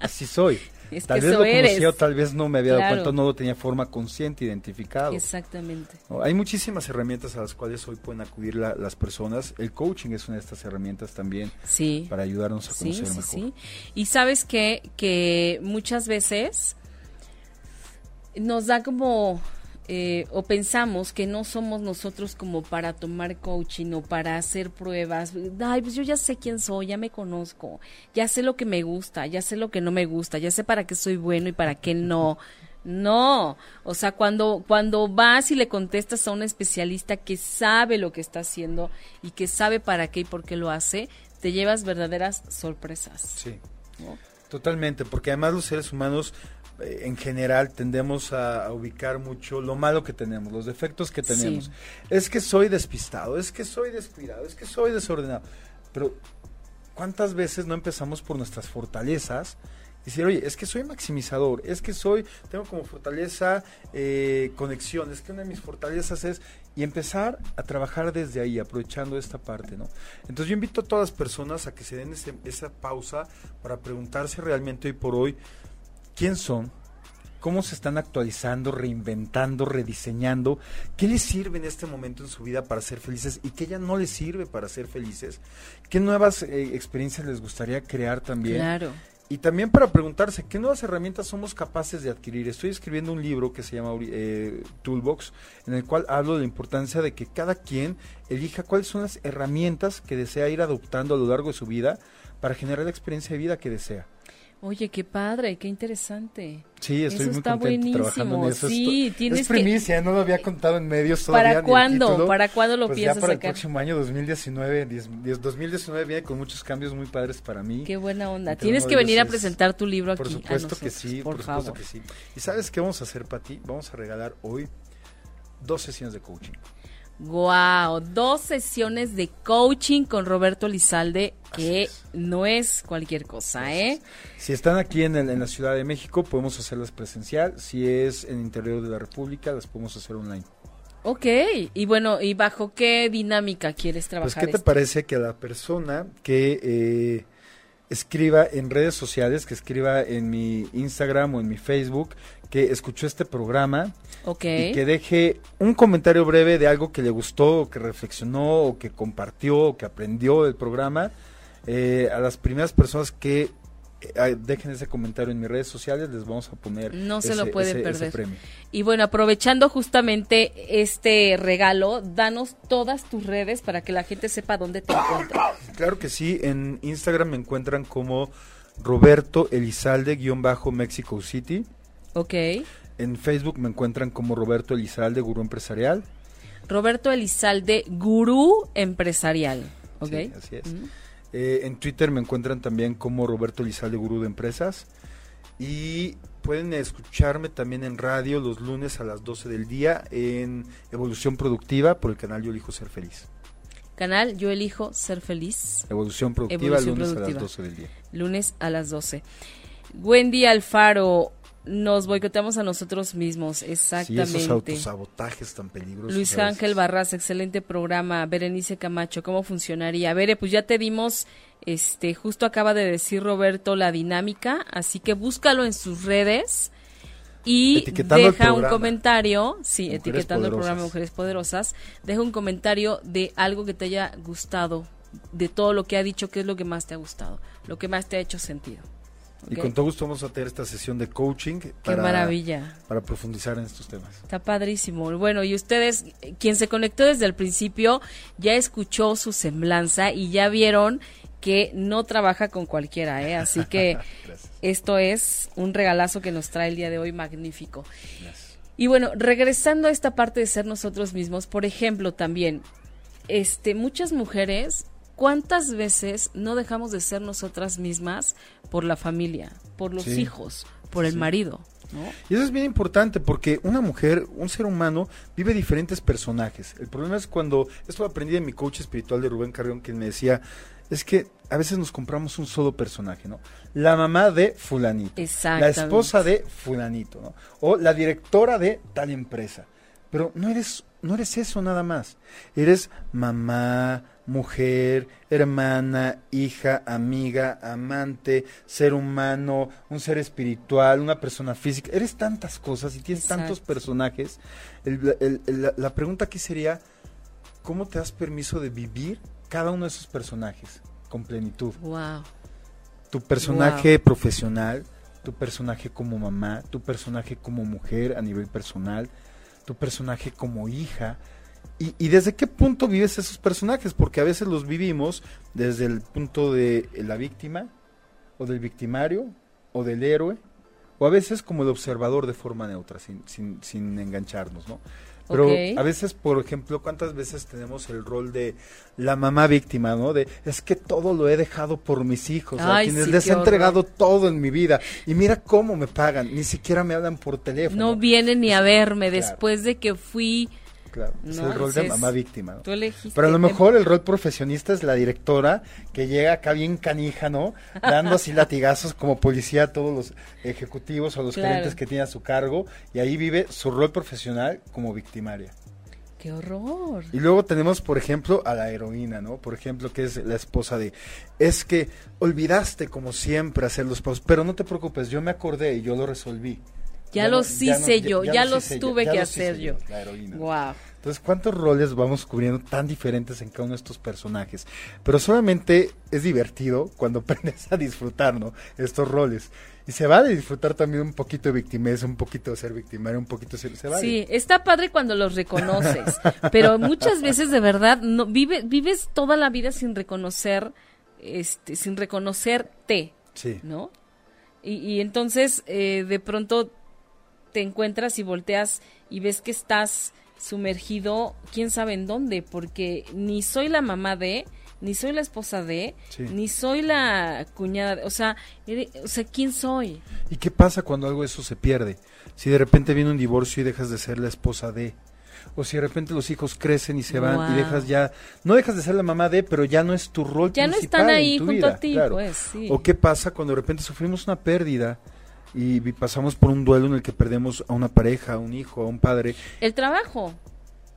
Así soy tal vez lo conocía o tal vez no me había dado cuenta, no lo tenía forma consciente, identificado. Exactamente. Hay muchísimas herramientas a las cuales hoy pueden acudir las personas. El coaching es una de estas herramientas también sí. para ayudarnos a conocer sí, mejor. Sí. Y sabes que, que muchas veces nos da como eh, o pensamos que no somos nosotros como para tomar coaching o para hacer pruebas. Ay, pues yo ya sé quién soy, ya me conozco, ya sé lo que me gusta, ya sé lo que no me gusta, ya sé para qué soy bueno y para qué no. No, o sea, cuando, cuando vas y le contestas a un especialista que sabe lo que está haciendo y que sabe para qué y por qué lo hace, te llevas verdaderas sorpresas. Sí. Totalmente, porque además los seres humanos en general tendemos a, ubicar mucho lo malo que tenemos, los defectos que tenemos. Es que soy despistado, es que soy descuidado, es que soy desordenado. Pero, ¿cuántas veces no empezamos por nuestras fortalezas? Y decir, oye, es que soy maximizador, es que soy, tengo como fortaleza eh, conexión, es que una de mis fortalezas es, y empezar a trabajar desde ahí, aprovechando esta parte, ¿no? Entonces yo invito a todas las personas a que se den esa pausa para preguntarse realmente hoy por hoy, quién son, cómo se están actualizando, reinventando, rediseñando, qué les sirve en este momento en su vida para ser felices y qué ya no les sirve para ser felices, qué nuevas eh, experiencias les gustaría crear también. Claro. Y también para preguntarse qué nuevas herramientas somos capaces de adquirir. Estoy escribiendo un libro que se llama eh, Toolbox, en el cual hablo de la importancia de que cada quien elija cuáles son las herramientas que desea ir adoptando a lo largo de su vida para generar la experiencia de vida que desea. Oye, qué padre, qué interesante. Sí, estoy muy está contento trabajando en eso. Sí, tienes es primicia, no lo había contado en medios todavía. ¿Para cuándo? ¿Para cuándo lo pues piensas ya para el próximo año 2019, 2019 viene con muchos cambios muy padres para mí. Qué buena onda. Tienes que venir a presentar tu libro aquí Por supuesto que sí, por, supuesto que sí. ¿Y sabes qué vamos a hacer para ti? Vamos a regalar hoy dos sesiones de coaching. Wow, dos sesiones de coaching con Roberto Lizalde, que no es cualquier cosa, ¿eh? Si están aquí en, en, la Ciudad de México, podemos hacerlas presencial. Si es en el interior de la República, las podemos hacer online. Ok, y bueno, ¿y bajo qué dinámica quieres trabajar? Pues, ¿qué te parece que la persona que eh, escriba en redes sociales, que escriba en mi Instagram o en mi Facebook, que escuchó este programa y que deje un comentario breve de algo que le gustó, o que reflexionó, o que compartió, o que aprendió del programa. Eh, a las primeras personas que eh, dejen ese comentario en mis redes sociales, les vamos a poner. No se lo pueden perder. premio. Y bueno, aprovechando justamente este regalo, danos todas tus redes para que la gente sepa dónde te encuentra. Claro que sí, en Instagram me encuentran como Roberto Elizalde-Mexico City. Ok. En Facebook me encuentran como Roberto Elizalde, Gurú Empresarial. Roberto Elizalde, Gurú Empresarial. Ok. así es. Eh, en Twitter me encuentran también como Roberto Elizalde, Gurú de Empresas. Y pueden escucharme también en radio los lunes a las 12 del día en Evolución Productiva por el canal Yo Elijo Ser Feliz. canal Yo elijo ser feliz. Evolución productiva, lunes a las 12 del día. Lunes a las 12. Wendy Alfaro, nos boicoteamos a nosotros mismos, exactamente. Sí, esos autosabotajes tan peligrosos. Luis Ángel Barras, excelente programa. Berenice Camacho, ¿cómo funcionaría? Bere, pues ya te dimos, este, justo acaba de decir Roberto la dinámica, así que búscalo en sus redes y deja un comentario, sí, etiquetando el programa Mujeres Poderosas, deja un comentario de algo que te haya gustado, de todo lo que ha dicho, qué es lo que más te ha gustado, lo que más te ha hecho sentido. Y con todo gusto vamos a tener esta sesión de coaching. Qué maravilla. Para profundizar en estos temas. Está padrísimo. Bueno, y ustedes, quien se conectó desde el principio, ya escuchó su semblanza y ya vieron que no trabaja con cualquiera, ¿eh? Así que esto es un regalazo que nos trae el día de hoy magnífico. Y bueno, regresando a esta parte de ser nosotros mismos, por ejemplo, también, este, muchas mujeres ¿Cuántas veces no dejamos de ser nosotras mismas por la familia, por los hijos, por el marido? Y eso es bien importante porque una mujer, un ser humano, vive diferentes personajes. El problema es cuando, esto lo aprendí de mi coach espiritual de Rubén Carrión, que me decía, es que a veces nos compramos un solo personaje, ¿no? La mamá de fulanito, la esposa de fulanito, ¿no? O la directora de tal empresa. Pero no eres, no eres eso nada más. Eres mamá, mujer, hermana, hija, amiga, amante, ser humano, un ser espiritual, una persona física. Eres tantas cosas y tienes tantos personajes. la, pregunta aquí sería, ¿cómo te das permiso de vivir cada uno de esos personajes con plenitud? Wow. Tu personaje profesional, tu personaje como mamá, tu personaje como mujer a nivel personal, tu personaje como hija, y, desde qué punto vives esos personajes? Porque a veces los vivimos desde el punto de la víctima, o del victimario, o del héroe, o a veces como el observador de forma neutra, sin, sin, sin engancharnos, ¿no? Pero a veces, por ejemplo, ¿cuántas veces tenemos el rol de la mamá víctima, ¿no? De es que todo lo he dejado por mis hijos, a quienes les he entregado todo en mi vida y mira cómo me pagan, ni siquiera me hablan por teléfono. No vienen ni a verme después de que fui claro. es el rol de mamá víctima. Pero a lo mejor el rol profesionista es la directora que llega acá bien canija, ¿no? Dando así latigazos como policía a todos los ejecutivos o los gerentes que tiene a su cargo y ahí vive su rol profesional como victimaria. ¡Qué horror! Y luego tenemos, por ejemplo, a la heroína, ¿no? Por ejemplo, que es la esposa de... Es que olvidaste, como siempre, hacer los pasos, pero no te preocupes, yo me acordé y yo lo resolví. Ya, los hice yo, ya, los tuve que hacer yo. La heroína. Wow. Entonces, ¿cuántos roles vamos cubriendo tan diferentes en cada uno de estos personajes? Pero solamente es divertido cuando aprendes a disfrutar, ¿no? Estos roles. Y se va de disfrutar también un poquito de victimez, un poquito de ser victimario, un poquito de ser... Se Sí, está padre cuando los reconoces, pero muchas veces de verdad no vive, vives toda la vida sin reconocer, este, sin reconocerte, sí. ¿no? Y, y entonces eh, de pronto te encuentras y volteas y ves que estás sumergido, quién sabe en dónde, porque ni soy la mamá de, ni soy la esposa de, ni soy la cuñada, de, o sea, o sea, ¿quién soy? ¿Y qué pasa cuando algo de eso se pierde? Si de repente viene un divorcio y dejas de ser la esposa de, o si de repente los hijos crecen y se van y dejas ya, no dejas de ser la mamá de, pero ya no es tu rol ya no están ahí junto a ti, pues, sí. O qué pasa cuando de repente sufrimos una pérdida y pasamos por un duelo en el que perdemos a una pareja, a un hijo, a un padre. El trabajo.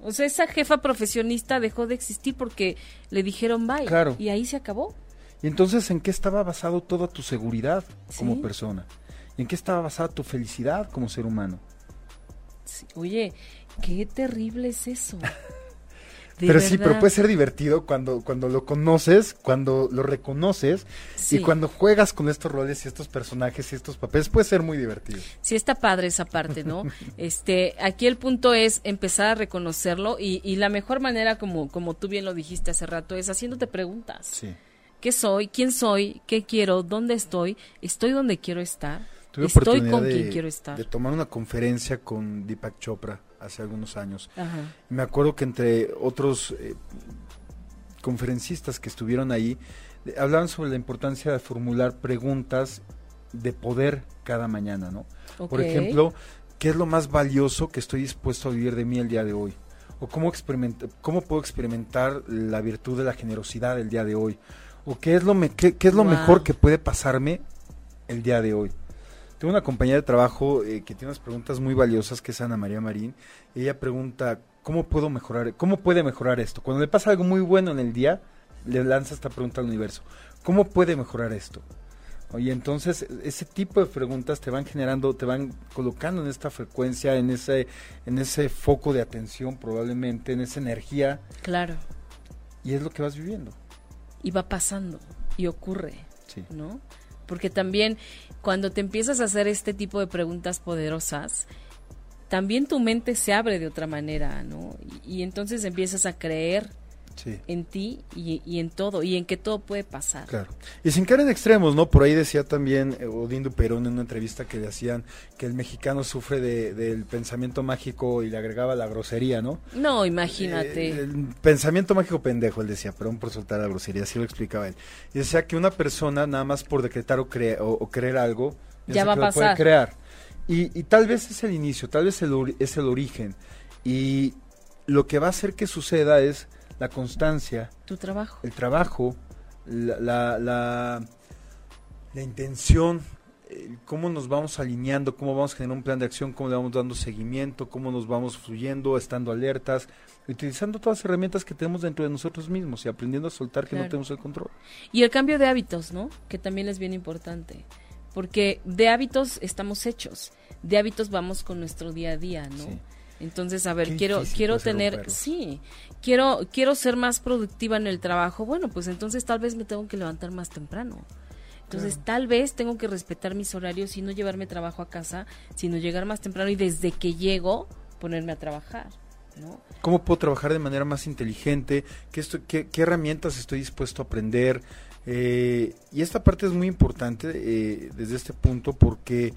O sea, esa jefa profesionista dejó de existir porque le dijeron bye. Claro. Y ahí se acabó. Y entonces, ¿en qué estaba basado toda tu seguridad como persona? ¿Y en qué estaba basada tu felicidad como ser humano? Oye, qué terrible es eso. pero sí, pero puede ser divertido cuando, cuando lo conoces, cuando lo reconoces y cuando juegas con estos roles y estos personajes y estos papeles, puede ser muy divertido. Sí, está padre esa parte, ¿no? este, aquí el punto es empezar a reconocerlo y, y la mejor manera, como, como tú bien lo dijiste hace rato, es haciéndote preguntas. Sí. ¿Qué soy? ¿Quién soy? ¿Qué quiero? ¿Dónde estoy? ¿Estoy donde quiero estar? ¿Estoy con quien quiero estar? De tomar una conferencia con Deepak Chopra hace algunos años. Me acuerdo que entre otros eh, conferencistas que estuvieron ahí, hablaban sobre la importancia de formular preguntas de poder cada mañana, ¿no? Por ejemplo, ¿qué es lo más valioso que estoy dispuesto a vivir de mí el día de hoy? o cómo, cómo puedo experimentar la virtud de la generosidad el día de hoy, o qué es lo, qué, es lo mejor que puede pasarme el día de hoy. Tengo una compañera de trabajo eh, que tiene unas preguntas muy valiosas, que es Ana María Marín. ella pregunta, ¿cómo puedo mejorar? ¿Cómo puede mejorar esto? Cuando le pasa algo muy bueno en el día, le lanza esta pregunta al universo. ¿Cómo puede mejorar esto? Oye, entonces ese tipo de preguntas te van generando, te van colocando en esta frecuencia, en ese, en ese foco de atención probablemente, en esa energía. Claro. Y es lo que vas viviendo. Y va pasando, y ocurre, sí. ¿no? Porque también cuando te empiezas a hacer este tipo de preguntas poderosas, también tu mente se abre de otra manera, ¿no? y entonces empiezas a creer en ti y, en todo, y en que todo puede pasar. Claro. Y sin caer en extremos, ¿no? Por ahí decía también eh, Odindo Perón en una entrevista que le hacían que el mexicano sufre de, del pensamiento mágico y le agregaba la grosería, ¿no? No, imagínate. Eh, el pensamiento mágico pendejo, él decía, perdón por soltar la grosería, así lo explicaba él. Y decía que una persona, nada más por decretar o, o, creer algo, ya va a pasar. Puede crear. Y, y, tal vez es el inicio, tal vez el, es el origen. Y lo que va a hacer que suceda es la constancia, tu trabajo, el trabajo, la, la, la, intención, cómo nos vamos alineando, cómo vamos a generar un plan de acción, cómo le vamos dando seguimiento, cómo nos vamos fluyendo, estando alertas, utilizando todas las herramientas que tenemos dentro de nosotros mismos y aprendiendo a soltar que no tenemos el control. Y el cambio de hábitos, ¿no? Que también es bien importante, porque de hábitos estamos hechos, de hábitos vamos con nuestro día a día, ¿no? Entonces, a ver, quiero quiero tener, sí, quiero quiero ser más productiva en el trabajo. Bueno, pues entonces tal vez me tengo que levantar más temprano. Entonces, tal vez tengo que respetar mis horarios y no llevarme trabajo a casa, sino llegar más temprano y desde que llego ponerme a trabajar. ¿no? ¿Cómo puedo trabajar de manera más inteligente? ¿Qué, qué, herramientas estoy dispuesto a aprender? Eh, y esta parte es muy importante eh, desde este punto porque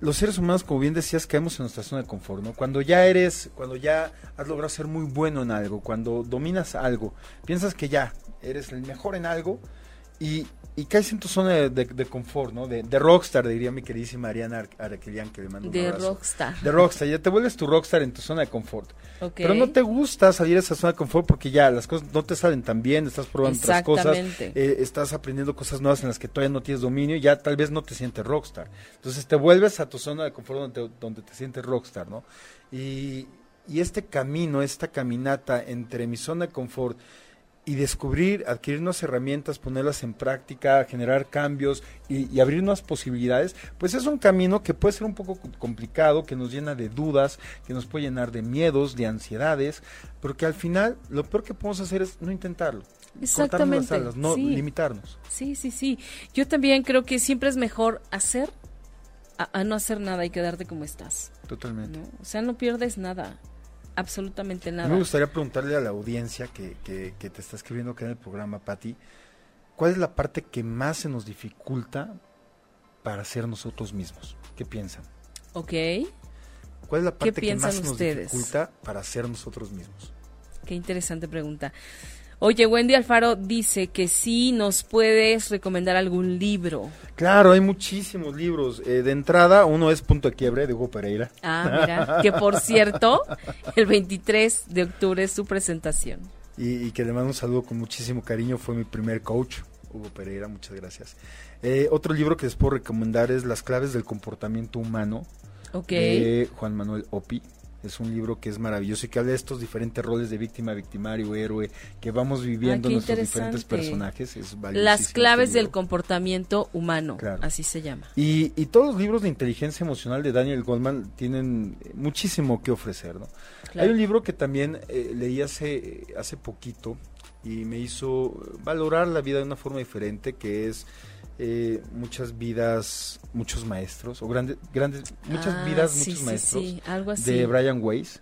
los seres humanos, como bien decías, caemos en nuestra zona de confort, ¿no? Cuando ya eres, cuando ya has logrado ser muy bueno en algo, cuando dominas algo, piensas que ya eres el mejor en algo y y caes en tu zona de, confort, ¿no? De, rockstar, diría mi queridísima Ariana Araquelian, que le mando un De rockstar. De rockstar, ya te vuelves tu rockstar en tu zona de confort. Pero no te gusta salir de esa zona de confort porque ya las cosas no te salen tan bien, estás probando otras cosas, eh, estás aprendiendo cosas nuevas en las que todavía no tienes dominio y ya tal vez no te sientes rockstar. Entonces te vuelves a tu zona de confort donde, donde te sientes rockstar, ¿no? Y, y este camino, esta caminata entre mi zona de confort y descubrir, adquirir nuevas herramientas, ponerlas en práctica, generar cambios y, abrir nuevas posibilidades, pues es un camino que puede ser un poco complicado, que nos llena de dudas, que nos puede llenar de miedos, de ansiedades, pero que al final lo peor que podemos hacer es no intentarlo. Exactamente. no limitarnos. Sí, sí, sí. Yo también creo que siempre es mejor hacer a, no hacer nada y quedarte como estás. Totalmente. O sea, no pierdes nada absolutamente nada. Me gustaría preguntarle a la audiencia que, que, te está escribiendo acá en el programa, Patti, ¿cuál es la parte que más se nos dificulta para ser nosotros mismos? ¿Qué piensan? Ok. ¿Cuál es la parte que más se nos dificulta para ser nosotros mismos? Qué interesante pregunta. Oye, Wendy Alfaro dice que sí nos puedes recomendar algún libro. Claro, hay muchísimos libros. Eh, de entrada, uno es Punto de Quiebre de Hugo Pereira. Ah, mira, que por cierto, el 23 de octubre es su presentación. Y, que le mando un saludo con muchísimo cariño, fue mi primer coach, Hugo Pereira, muchas gracias. Eh, otro libro que les puedo recomendar es Las claves del comportamiento humano de Juan Manuel Opi. Es un libro que es maravilloso y que habla de estos diferentes roles de víctima, victimario, héroe que vamos viviendo en nuestros diferentes personajes. Es Las este claves del comportamiento humano, así se llama. Y, y, todos los libros de inteligencia emocional de Daniel Goldman tienen muchísimo que ofrecer. ¿no? Hay un libro que también eh, leí hace, hace poquito y me hizo valorar la vida de una forma diferente, que es eh, muchas vidas, muchos maestros, o grandes, grandes, muchas ah, vidas, muchos maestros, de Brian Weiss.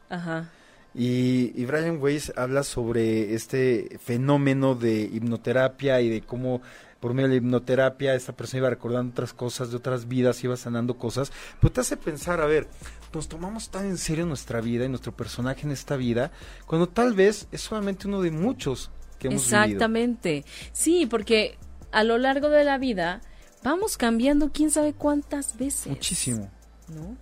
Y, y, Brian Weiss habla sobre este fenómeno de hipnoterapia y de cómo por medio de la hipnoterapia esta persona iba recordando otras cosas de otras vidas, iba sanando cosas, pero te hace pensar, a ver, nos tomamos tan en serio nuestra vida y nuestro personaje en esta vida, cuando tal vez es solamente uno de muchos que hemos Exactamente. Sí, porque a lo largo de la vida vamos cambiando quién sabe cuántas veces. Muchísimo. ¿No?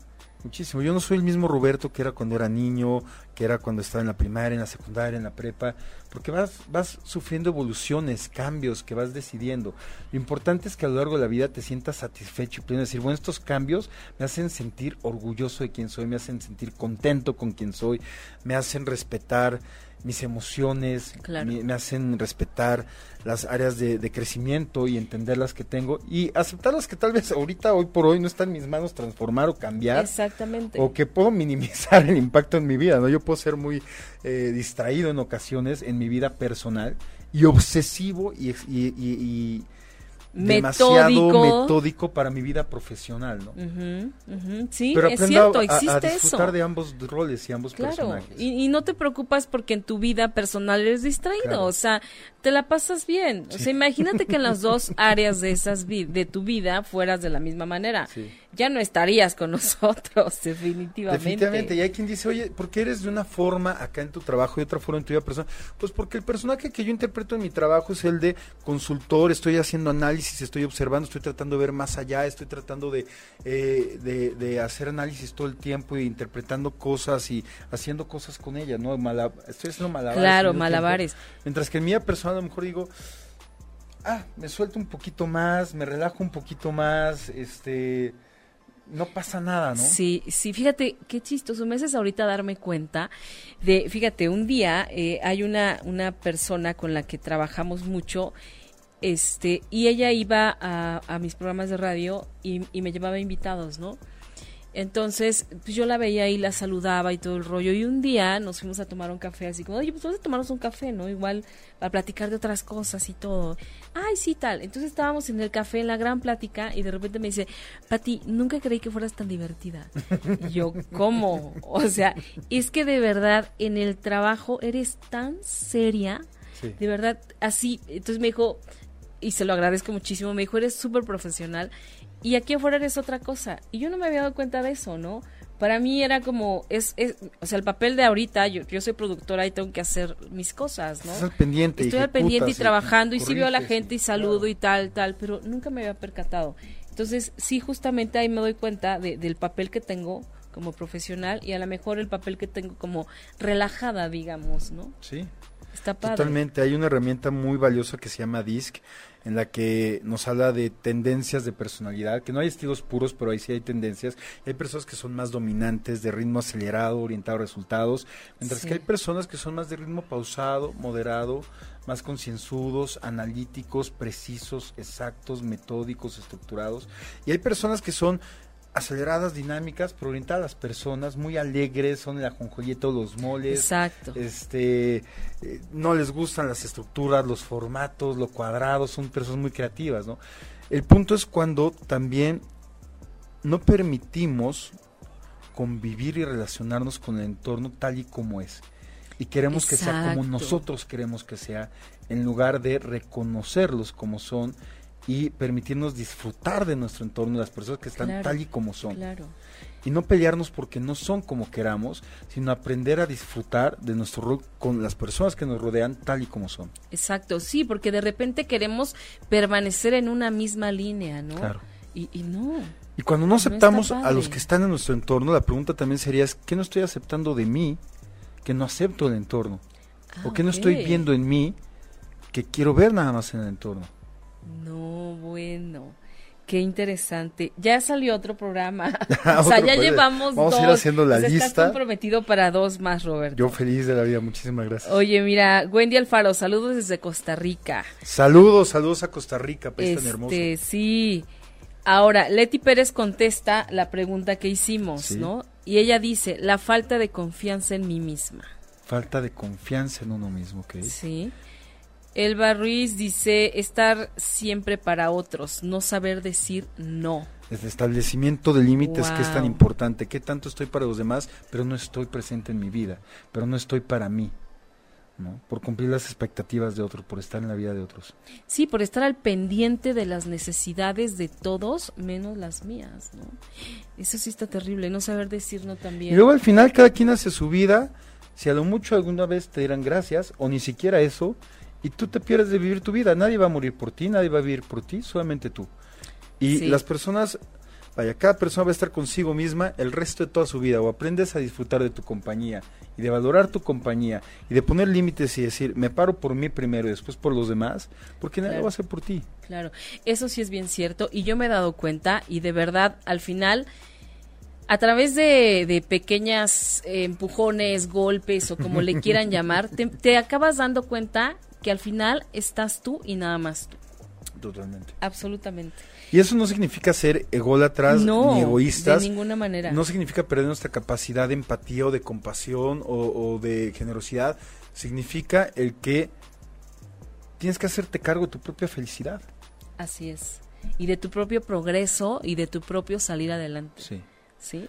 Muchísimo. Yo no soy el mismo Roberto que era cuando era niño, que era cuando estaba en la primaria, en la secundaria, en la prepa, porque vas, vas sufriendo evoluciones, cambios que vas decidiendo. Lo importante es que a lo largo de la vida te sientas satisfecho y pleno decir, bueno, estos cambios me hacen sentir orgulloso de quién soy, me hacen sentir contento con quién soy, me hacen respetar mis emociones, me, hacen respetar las áreas de, crecimiento y entender las que tengo y aceptar las que tal vez ahorita, hoy por hoy, no está en mis manos transformar o cambiar. Exactamente. O que puedo minimizar el impacto en mi vida, ¿no? Yo puedo ser muy eh, distraído en ocasiones en mi vida personal y obsesivo y, y demasiado metódico para mi vida profesional, ¿no? Sí, es cierto, existe a, disfrutar de ambos roles y ambos personajes. Y, y, no te preocupas porque en tu vida personal eres distraído, o sea, te la pasas bien. O sea, imagínate que en las dos áreas de esas de tu vida fueras de la misma manera. Ya no estarías con nosotros, definitivamente. Definitivamente. Y hay quien dice, oye, ¿por qué eres de una forma acá en tu trabajo y otra forma en tu vida personal? Pues porque el personaje que yo interpreto en mi trabajo es el de consultor, estoy haciendo análisis, estoy observando, estoy tratando de ver más allá, estoy tratando de, eh, de, hacer análisis todo el tiempo y interpretando cosas y haciendo cosas con ella, ¿no? estoy haciendo malabares. Claro, malabares. Mientras que en mi vida personal a lo mejor digo, ah, me suelto un poquito más, me relajo un poquito más, este, no pasa nada, ¿no? Sí, sí, fíjate, qué chistoso, me haces ahorita darme cuenta de, fíjate, un día eh, hay una, una persona con la que trabajamos mucho, este, y ella iba a, a mis programas de radio y, y me llevaba invitados, ¿no? Entonces, pues yo la veía y la saludaba y todo el rollo. Y un día nos fuimos a tomar un café, así como, oye, pues vamos a tomarnos un café, ¿no? Igual a platicar de otras cosas y todo. Ay, sí, tal. Entonces estábamos en el café, en la gran plática, y de repente me dice, Pati, nunca creí que fueras tan divertida. Y yo, ¿cómo? O sea, es que de verdad en el trabajo eres tan seria, de verdad, así. Entonces me dijo, y se lo agradezco muchísimo, me dijo, eres súper profesional y aquí afuera eres otra cosa. Y yo no me había dado cuenta de eso, ¿no? Para mí era como, es, es o sea, el papel de ahorita, yo, yo soy productora y tengo que hacer mis cosas, ¿no? Estás pendiente. Estoy al pendiente y, trabajando y sí veo a la gente y saludo y tal, tal, pero nunca me había percatado. Entonces, sí, justamente ahí me doy cuenta de, del papel que tengo como profesional y a lo mejor el papel que tengo como relajada, digamos, ¿no? Sí. Está padre. Totalmente. Hay una herramienta muy valiosa que se llama DISC en la que nos habla de tendencias de personalidad, que no hay estilos puros, pero ahí sí hay tendencias. Hay personas que son más dominantes, de ritmo acelerado, orientado a resultados, mientras que hay personas que son más de ritmo pausado, moderado, más concienzudos, analíticos, precisos, exactos, metódicos, estructurados. Y hay personas que son aceleradas, dinámicas, pero orientadas a las personas, muy alegres, son la ajonjolía los moles. Exacto. Este, eh, no les gustan las estructuras, los formatos, lo cuadrado, son personas muy creativas, ¿no? El punto es cuando también no permitimos convivir y relacionarnos con el entorno tal y como es. Y queremos que sea como nosotros queremos que sea, en lugar de reconocerlos como son y permitirnos disfrutar de nuestro entorno, las personas que están tal y como son. Y no pelearnos porque no son como queramos, sino aprender a disfrutar de nuestro rol con las personas que nos rodean tal y como son. Exacto, sí, porque de repente queremos permanecer en una misma línea, ¿no? Claro. Y, no. Y cuando no aceptamos a los que están en nuestro entorno, la pregunta también sería, ¿qué no estoy aceptando de mí que no acepto el entorno? ¿O qué no estoy viendo en mí que quiero ver nada más en el entorno? No, bueno. Qué interesante. Ya salió otro programa. o sea, ya llevamos Vamos a ir haciendo la lista. Estás comprometido para dos más, Roberto. Yo feliz de la vida. Muchísimas gracias. Oye, mira, Wendy Alfaro, saludos desde Costa Rica. Saludos, saludos a Costa Rica, país tan este, hermoso. Sí. Ahora, Leti Pérez contesta la pregunta que hicimos, ¿no? Y ella dice, la falta de confianza en mí misma. Falta de confianza en uno mismo, ¿ok? Sí. Elba Ruiz dice estar siempre para otros, no saber decir no. El establecimiento de límites que es tan importante, que tanto estoy para los demás, pero no estoy presente en mi vida, pero no estoy para mí. ¿no? Por cumplir las expectativas de otros, por estar en la vida de otros. Sí, por estar al pendiente de las necesidades de todos, menos las mías, ¿no? Eso sí está terrible, no saber decir no también. Y luego al final cada quien hace su vida, si a lo mucho alguna vez te dirán gracias, o ni siquiera eso, y tú te pierdes de vivir tu vida. Nadie va a morir por ti, nadie va a vivir por ti, solamente tú. Y las personas Vaya, cada persona va a estar consigo misma el resto de toda su vida o aprendes a disfrutar de tu compañía y de valorar tu compañía y de poner límites y decir, me paro por mí primero y después por los demás, porque nadie lo va a hacer por ti. Claro, eso sí es bien cierto y yo me he dado cuenta y de verdad al final a través de, de pequeñas eh, empujones, golpes o como le quieran llamar, te, te acabas dando cuenta que al final estás tú y nada más tú. Totalmente. Absolutamente. Y eso no significa ser ególatras No, ni egoístas. de ninguna manera. No significa perder nuestra capacidad de empatía o de compasión o, o de generosidad. Significa el que tienes que hacerte cargo de tu propia felicidad. Así es. Y de tu propio progreso y de tu propio salir adelante. Sí. ¿sí?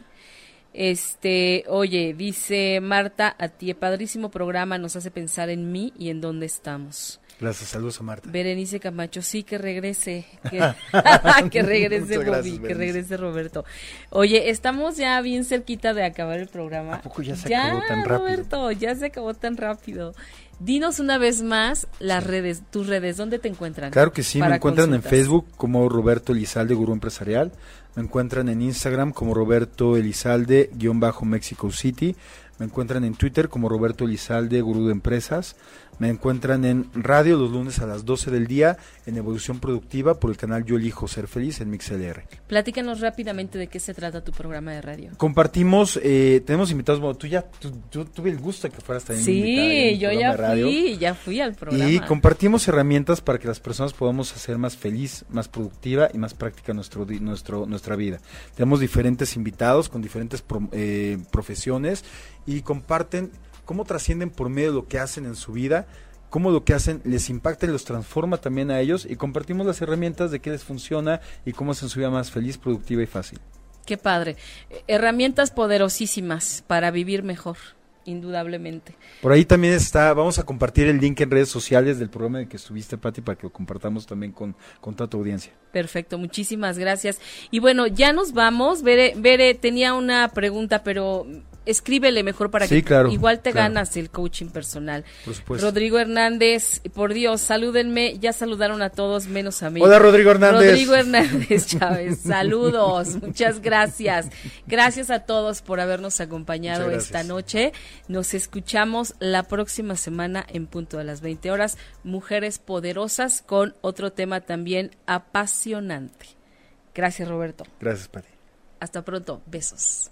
Este, oye, dice Marta, a ti, padrísimo programa, nos hace pensar en mí y en dónde estamos. Gracias, saludos a Marta. Berenice Camacho, sí, que regrese, que, que regrese gracias, Bobby, que regrese Roberto. Oye, estamos ya bien cerquita de acabar el programa. ¿A poco ya se acabó tan rápido? Roberto, ya se acabó tan rápido. Dinos una vez más las redes, tus redes, ¿dónde te encuentran? Claro que sí, me encuentran en. Facebook como Roberto Elizalde, Gurú Empresarial. Me encuentran en Instagram como Roberto Elizalde, guion bajo Mexico City. Me encuentran en Twitter como Roberto Elizalde, Gurú de Empresas. Me encuentran en radio los lunes a las 12 del día en Evolución Productiva por el canal Yo Elijo Ser Feliz en MixLR. Platícanos rápidamente de qué se trata tu programa de radio. Compartimos, eh, tenemos invitados, bueno, tú ya, tú, tú- tuve el gusto de que fueras también en Sí, mi yo ya fui, ya fui al programa. Y compartimos herramientas para que las personas podamos hacer más feliz, más productiva y más práctica nuestro, nuestro, nuestra vida. Tenemos diferentes invitados con diferentes pro- eh, profesiones y comparten cómo trascienden por medio de lo que hacen en su vida, cómo lo que hacen les impacta y los transforma también a ellos y compartimos las herramientas de qué les funciona y cómo hacen su vida más feliz, productiva y fácil. Qué padre. Herramientas poderosísimas para vivir mejor, indudablemente. Por ahí también está, vamos a compartir el link en redes sociales del programa en el que estuviste, Pati, para que lo compartamos también con, con toda tu audiencia. Perfecto, muchísimas gracias. Y bueno, ya nos vamos. Bere, Bere tenía una pregunta, pero escríbele mejor para Sí, que claro, igual te claro. ganas el coaching personal. Por supuesto. Rodrigo Hernández, por Dios, salúdenme. Ya saludaron a todos menos a mí. Hola, Rodrigo Hernández. Rodrigo Hernández Chávez, saludos, muchas gracias. Gracias a todos por habernos acompañado esta noche. Nos escuchamos la próxima semana en punto de las 20 horas. Mujeres poderosas con otro tema también apasionante. Gracias, Roberto. Gracias, Pati. Hasta pronto. Besos.